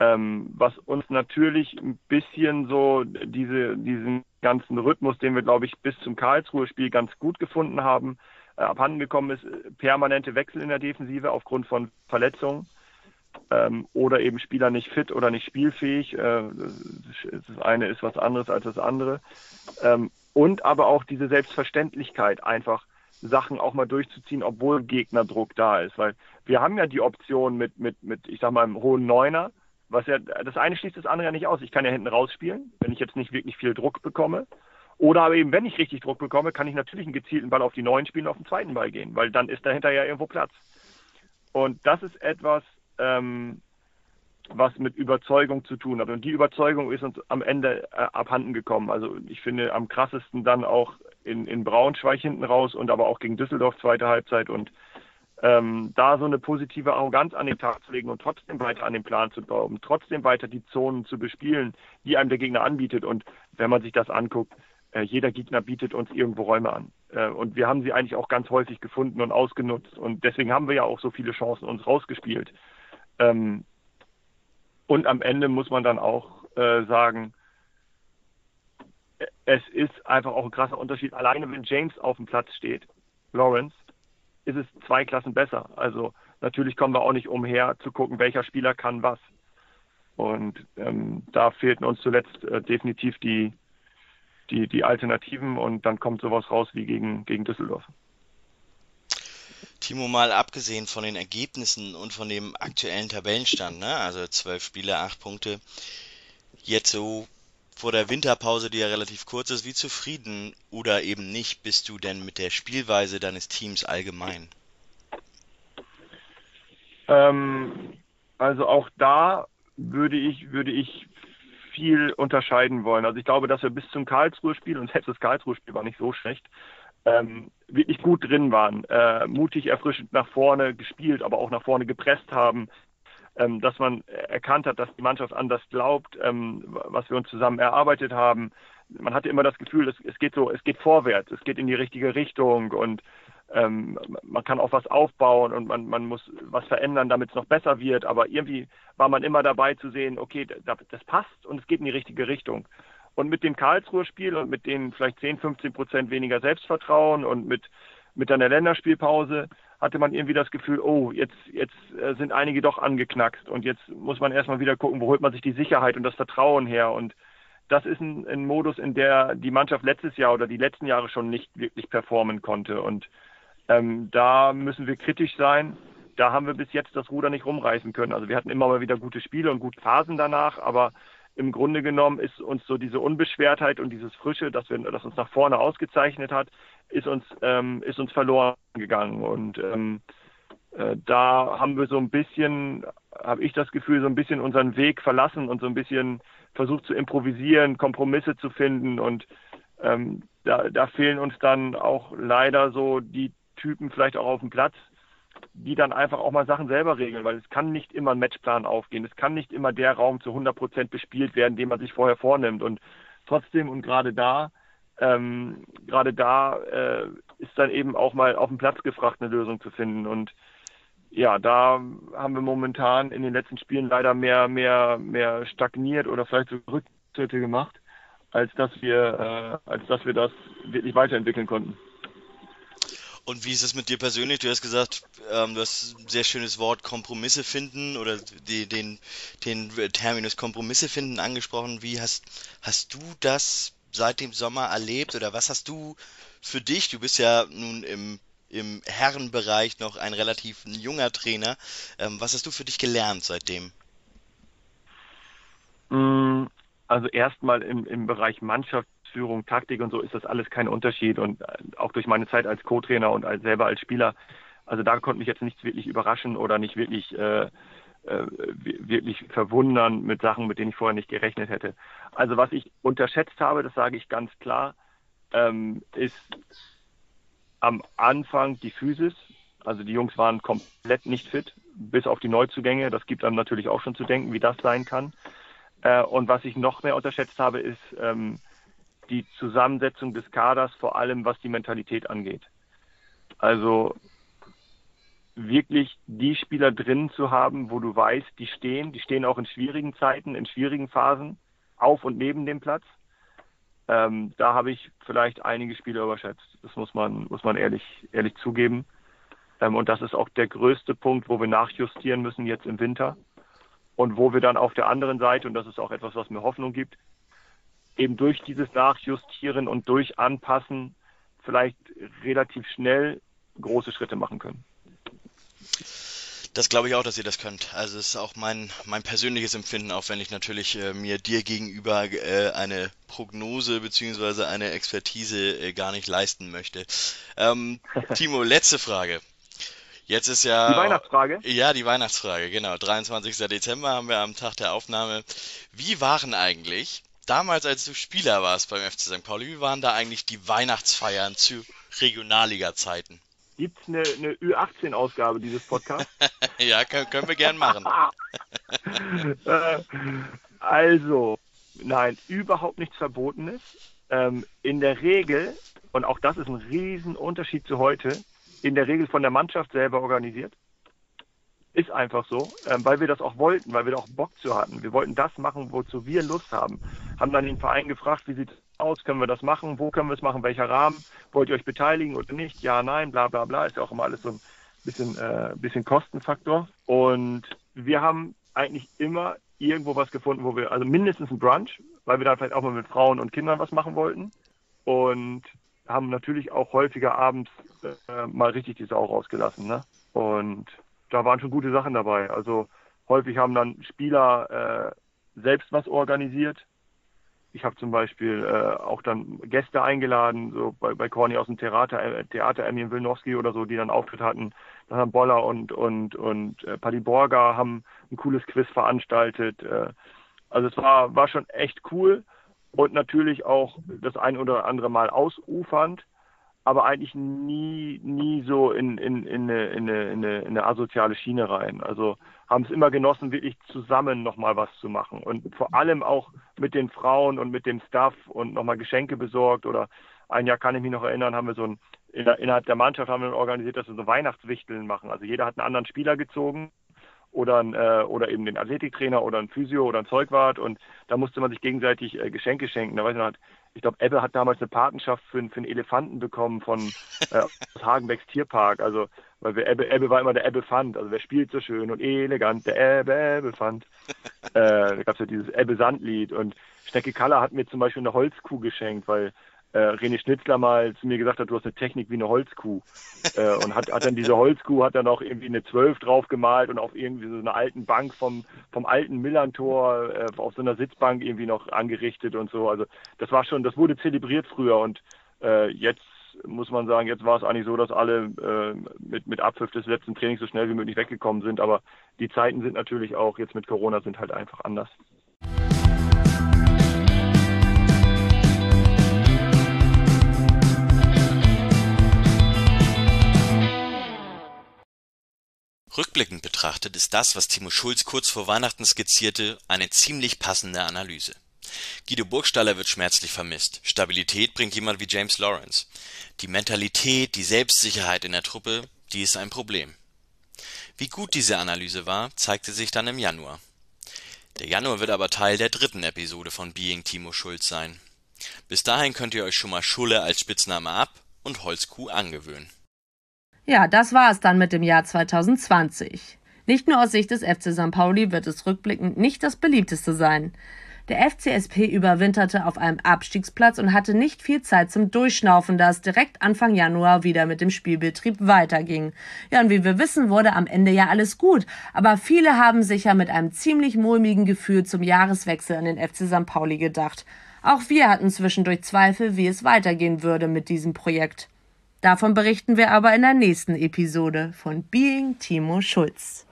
Ähm, was uns natürlich ein bisschen so diese, diesen ganzen Rhythmus, den wir, glaube ich, bis zum Karlsruhe-Spiel ganz gut gefunden haben, äh, abhanden gekommen ist, permanente Wechsel in der Defensive aufgrund von Verletzungen ähm, oder eben Spieler nicht fit oder nicht spielfähig. Äh, das eine ist was anderes als das andere. Ähm, und aber auch diese Selbstverständlichkeit, einfach Sachen auch mal durchzuziehen, obwohl Gegnerdruck da ist. Weil wir haben ja die Option mit, mit, mit ich sag mal, einem hohen Neuner, was ja, das eine schließt das andere ja nicht aus. Ich kann ja hinten rausspielen, wenn ich jetzt nicht wirklich viel Druck bekomme. Oder aber eben, wenn ich richtig Druck bekomme, kann ich natürlich einen gezielten Ball auf die neuen spielen, auf den zweiten Ball gehen, weil dann ist dahinter ja irgendwo Platz. Und das ist etwas, ähm, was mit Überzeugung zu tun hat. Und die Überzeugung ist uns am Ende äh, abhanden gekommen. Also ich finde am krassesten dann auch in, in Braunschweig hinten raus und aber auch gegen Düsseldorf zweite Halbzeit und ähm, da so eine positive Arroganz an den Tag zu legen und trotzdem weiter an den Plan zu glauben, trotzdem weiter die Zonen zu bespielen, die einem der Gegner anbietet. Und wenn man sich das anguckt, äh, jeder Gegner bietet uns irgendwo Räume an. Äh, und wir haben sie eigentlich auch ganz häufig gefunden und ausgenutzt. Und deswegen haben wir ja auch so viele Chancen uns rausgespielt. Ähm, und am Ende muss man dann auch äh, sagen, es ist einfach auch ein krasser Unterschied. Alleine wenn James auf dem Platz steht, Lawrence, ist es zwei Klassen besser. Also natürlich kommen wir auch nicht umher zu gucken, welcher Spieler kann was. Und ähm, da fehlten uns zuletzt äh, definitiv die, die, die Alternativen und dann kommt sowas raus wie gegen, gegen Düsseldorf. Timo, mal abgesehen von den Ergebnissen und von dem aktuellen Tabellenstand, ne? also zwölf Spiele, acht Punkte, jetzt so vor der Winterpause, die ja relativ kurz ist, wie zufrieden oder eben nicht bist du denn mit der Spielweise deines Teams allgemein? Ähm, also auch da würde ich, würde ich viel unterscheiden wollen. Also ich glaube, dass wir bis zum Karlsruhe-Spiel, und selbst das Karlsruhe-Spiel war nicht so schlecht, ähm, wirklich gut drin waren, äh, mutig, erfrischend nach vorne gespielt, aber auch nach vorne gepresst haben, ähm, dass man erkannt hat, dass die Mannschaft anders glaubt, ähm, was wir uns zusammen erarbeitet haben. Man hatte immer das Gefühl, es, es geht so, es geht vorwärts, es geht in die richtige Richtung und ähm, man kann auch was aufbauen und man, man muss was verändern, damit es noch besser wird. Aber irgendwie war man immer dabei zu sehen, okay, das, das passt und es geht in die richtige Richtung. Und mit dem Karlsruhe-Spiel und mit den vielleicht 10, 15 Prozent weniger Selbstvertrauen und mit, mit einer Länderspielpause hatte man irgendwie das Gefühl, oh, jetzt, jetzt äh, sind einige doch angeknackst und jetzt muss man erstmal wieder gucken, wo holt man sich die Sicherheit und das Vertrauen her. Und das ist ein, ein Modus, in der die Mannschaft letztes Jahr oder die letzten Jahre schon nicht wirklich performen konnte. Und ähm, da müssen wir kritisch sein. Da haben wir bis jetzt das Ruder nicht rumreißen können. Also wir hatten immer mal wieder gute Spiele und gute Phasen danach, aber im Grunde genommen ist uns so diese Unbeschwertheit und dieses Frische, das, wir, das uns nach vorne ausgezeichnet hat, ist uns, ähm, ist uns verloren gegangen. Und ähm, äh, da haben wir so ein bisschen, habe ich das Gefühl, so ein bisschen unseren Weg verlassen und so ein bisschen versucht zu improvisieren, Kompromisse zu finden. Und ähm, da, da fehlen uns dann auch leider so die Typen vielleicht auch auf dem Platz, die dann einfach auch mal Sachen selber regeln, weil es kann nicht immer ein Matchplan aufgehen. Es kann nicht immer der Raum zu 100 Prozent bespielt werden, den man sich vorher vornimmt. Und trotzdem und gerade da, ähm, gerade da äh, ist dann eben auch mal auf dem Platz gefragt, eine Lösung zu finden. Und ja, da haben wir momentan in den letzten Spielen leider mehr, mehr, mehr stagniert oder vielleicht so Rücktritte gemacht, als dass wir, äh, als dass wir das wirklich weiterentwickeln konnten. Und wie ist es mit dir persönlich? Du hast gesagt, ähm, du hast ein sehr schönes Wort Kompromisse finden oder die, den, den Terminus Kompromisse finden angesprochen. Wie hast, hast du das seit dem Sommer erlebt oder was hast du für dich? Du bist ja nun im, im Herrenbereich noch ein relativ junger Trainer. Ähm, was hast du für dich gelernt seitdem? Mm, also erstmal im, im Bereich Mannschaft Führung, Taktik und so ist das alles kein Unterschied. Und äh, auch durch meine Zeit als Co-Trainer und als, selber als Spieler, also da konnte mich jetzt nichts wirklich überraschen oder nicht wirklich, äh, äh, wirklich verwundern mit Sachen, mit denen ich vorher nicht gerechnet hätte. Also was ich unterschätzt habe, das sage ich ganz klar, ähm, ist am Anfang die Physis. Also die Jungs waren komplett nicht fit, bis auf die Neuzugänge. Das gibt einem natürlich auch schon zu denken, wie das sein kann. Äh, und was ich noch mehr unterschätzt habe, ist ähm, die Zusammensetzung des Kaders, vor allem was die Mentalität angeht. Also wirklich die Spieler drin zu haben, wo du weißt, die stehen, die stehen auch in schwierigen Zeiten, in schwierigen Phasen, auf und neben dem Platz. Ähm, da habe ich vielleicht einige Spieler überschätzt. Das muss man, muss man ehrlich, ehrlich zugeben. Ähm, und das ist auch der größte Punkt, wo wir nachjustieren müssen jetzt im Winter. Und wo wir dann auf der anderen Seite, und das ist auch etwas, was mir Hoffnung gibt, eben durch dieses Nachjustieren und durch Anpassen vielleicht relativ schnell große Schritte machen können. Das glaube ich auch, dass ihr das könnt. Also es ist auch mein, mein persönliches Empfinden, auch wenn ich natürlich äh, mir dir gegenüber äh, eine Prognose bzw. eine Expertise äh, gar nicht leisten möchte. Ähm, Timo, letzte Frage. Jetzt ist ja. Die Weihnachtsfrage? Ja, die Weihnachtsfrage, genau. 23. Dezember haben wir am Tag der Aufnahme. Wie waren eigentlich damals, als du Spieler warst beim FC St. Pauli, wie waren da eigentlich die Weihnachtsfeiern zu Regionalliga-Zeiten? Gibt es eine, eine Ü18-Ausgabe dieses Podcasts? ja, können, können wir gern machen. Äh, also, nein, überhaupt nichts Verbotenes. Ähm, in der Regel, und auch das ist ein Riesenunterschied zu heute, in der Regel von der Mannschaft selber organisiert. Ist einfach so, ähm, weil wir das auch wollten, weil wir da auch Bock zu hatten. Wir wollten das machen, wozu wir Lust haben. Haben dann den Verein gefragt, wie sieht es aus, können wir das machen, wo können wir es machen, welcher Rahmen, wollt ihr euch beteiligen oder nicht, ja, nein, bla bla bla, ist ja auch immer alles so ein bisschen, äh, bisschen Kostenfaktor. Und wir haben eigentlich immer irgendwo was gefunden, wo wir, also mindestens ein Brunch, weil wir dann vielleicht auch mal mit Frauen und Kindern was machen wollten. Und haben natürlich auch häufiger abends äh, mal richtig die Sau rausgelassen. Ne? Und da waren schon gute Sachen dabei. Also häufig haben dann Spieler äh, selbst was organisiert. Ich habe zum Beispiel äh, auch dann Gäste eingeladen, so bei, bei Corny aus dem Theater, äh, Theater Emil Wilnowski oder so, die dann Auftritt hatten. Dann haben Boller und und und äh, Paddy Borga haben ein cooles Quiz veranstaltet. Äh, also es war war schon echt cool und natürlich auch das ein oder andere Mal ausufernd aber eigentlich nie, nie so in, in, in, eine, in, eine, in, eine, in eine asoziale Schiene rein. Also haben es immer genossen, wirklich zusammen nochmal was zu machen. Und vor allem auch mit den Frauen und mit dem Staff und nochmal Geschenke besorgt oder ein Jahr kann ich mich noch erinnern, haben wir so ein, innerhalb der Mannschaft haben wir organisiert, dass wir so Weihnachtswichteln machen. Also jeder hat einen anderen Spieler gezogen oder, ein, äh, oder eben den Athletiktrainer oder ein Physio oder ein Zeugwart und da musste man sich gegenseitig äh, Geschenke schenken. Da weiß ich noch, ich glaube, Ebbe hat damals eine Patenschaft für, für einen Elefanten bekommen von äh, aus Hagenbecks Tierpark. Also, weil wir Ebbe, Ebbe war immer der Ebbe Fand. Also, wer spielt so schön und elegant, der Ebbe, Ebbe Fand. äh, da gab es ja dieses Ebbe Sandlied und Stecke Kaller hat mir zum Beispiel eine Holzkuh geschenkt, weil äh, René Schnitzler mal zu mir gesagt hat, du hast eine Technik wie eine Holzkuh. äh, und hat, hat dann diese Holzkuh, hat dann auch irgendwie eine 12 drauf gemalt und auf irgendwie so einer alten Bank vom, vom alten Millantor äh, auf so einer Sitzbank irgendwie noch angerichtet und so. Also das war schon, das wurde zelebriert früher und äh, jetzt muss man sagen, jetzt war es eigentlich so, dass alle äh, mit, mit Abpfiff des letzten Trainings so schnell wie möglich weggekommen sind. Aber die Zeiten sind natürlich auch jetzt mit Corona sind halt einfach anders. Rückblickend betrachtet ist das, was Timo Schulz kurz vor Weihnachten skizzierte, eine ziemlich passende Analyse. Guido Burgstaller wird schmerzlich vermisst. Stabilität bringt jemand wie James Lawrence. Die Mentalität, die Selbstsicherheit in der Truppe, die ist ein Problem. Wie gut diese Analyse war, zeigte sich dann im Januar. Der Januar wird aber Teil der dritten Episode von Being Timo Schulz sein. Bis dahin könnt ihr euch schon mal Schulle als Spitzname ab und Holzkuh angewöhnen. Ja, das war es dann mit dem Jahr 2020. Nicht nur aus Sicht des FC St. Pauli wird es rückblickend nicht das beliebteste sein. Der FCSP überwinterte auf einem Abstiegsplatz und hatte nicht viel Zeit zum Durchschnaufen, da es direkt Anfang Januar wieder mit dem Spielbetrieb weiterging. Ja, und wie wir wissen, wurde am Ende ja alles gut, aber viele haben sich ja mit einem ziemlich mulmigen Gefühl zum Jahreswechsel an den FC St. Pauli gedacht. Auch wir hatten zwischendurch Zweifel, wie es weitergehen würde mit diesem Projekt. Davon berichten wir aber in der nächsten Episode von Being Timo Schulz.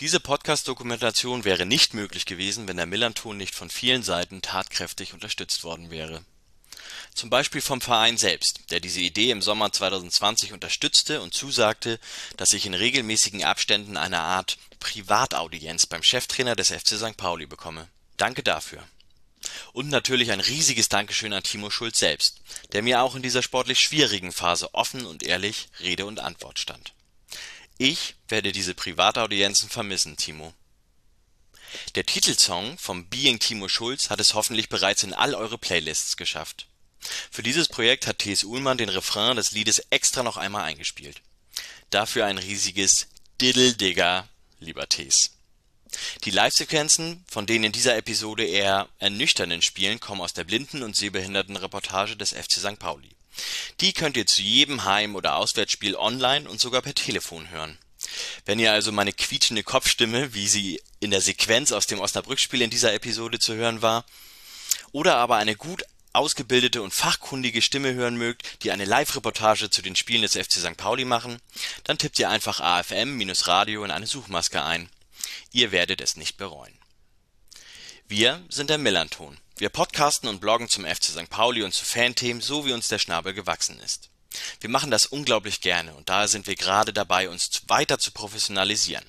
Diese Podcast-Dokumentation wäre nicht möglich gewesen, wenn der Millanton nicht von vielen Seiten tatkräftig unterstützt worden wäre. Zum Beispiel vom Verein selbst, der diese Idee im Sommer 2020 unterstützte und zusagte, dass ich in regelmäßigen Abständen eine Art Privataudienz beim Cheftrainer des FC St. Pauli bekomme. Danke dafür. Und natürlich ein riesiges Dankeschön an Timo Schulz selbst, der mir auch in dieser sportlich schwierigen Phase offen und ehrlich Rede und Antwort stand. Ich werde diese Privataudienzen vermissen, Timo. Der Titelsong vom Being Timo Schulz hat es hoffentlich bereits in all eure Playlists geschafft. Für dieses Projekt hat T.S. Uhlmann den Refrain des Liedes extra noch einmal eingespielt. Dafür ein riesiges Diddle Digger, lieber T.S. Die Live-Sequenzen, von denen in dieser Episode eher ernüchternden spielen, kommen aus der Blinden- und Sehbehindertenreportage des FC St. Pauli. Die könnt ihr zu jedem Heim oder Auswärtsspiel online und sogar per Telefon hören. Wenn ihr also meine quietschende Kopfstimme, wie sie in der Sequenz aus dem Osnabrück-Spiel in dieser Episode zu hören war, oder aber eine gut ausgebildete und fachkundige Stimme hören mögt, die eine Live-Reportage zu den Spielen des FC St. Pauli machen, dann tippt ihr einfach AFM-Radio in eine Suchmaske ein. Ihr werdet es nicht bereuen. Wir sind der Millanton. Wir podcasten und bloggen zum FC St. Pauli und zu Fanthemen, so wie uns der Schnabel gewachsen ist. Wir machen das unglaublich gerne und daher sind wir gerade dabei, uns weiter zu professionalisieren.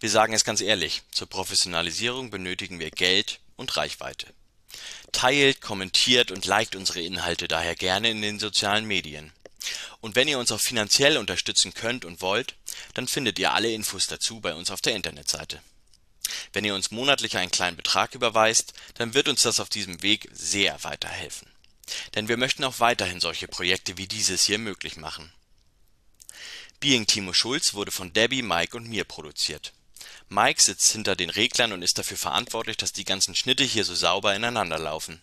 Wir sagen es ganz ehrlich, zur Professionalisierung benötigen wir Geld und Reichweite. Teilt, kommentiert und liked unsere Inhalte daher gerne in den sozialen Medien. Und wenn ihr uns auch finanziell unterstützen könnt und wollt, dann findet ihr alle Infos dazu bei uns auf der Internetseite. Wenn ihr uns monatlich einen kleinen Betrag überweist, dann wird uns das auf diesem Weg sehr weiterhelfen. Denn wir möchten auch weiterhin solche Projekte wie dieses hier möglich machen. Being Timo Schulz wurde von Debbie, Mike und mir produziert. Mike sitzt hinter den Reglern und ist dafür verantwortlich, dass die ganzen Schnitte hier so sauber ineinander laufen.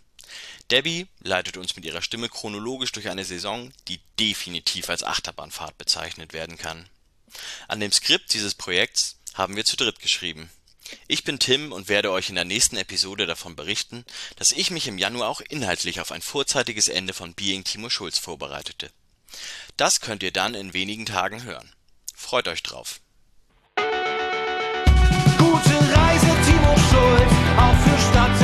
Debbie leitet uns mit ihrer Stimme chronologisch durch eine Saison, die definitiv als Achterbahnfahrt bezeichnet werden kann. An dem Skript dieses Projekts haben wir zu dritt geschrieben. Ich bin Tim und werde euch in der nächsten Episode davon berichten, dass ich mich im Januar auch inhaltlich auf ein vorzeitiges Ende von Being Timo Schulz vorbereitete. Das könnt ihr dann in wenigen Tagen hören. Freut euch drauf. Gute Reise, Timo Schulz, auch für Stadt.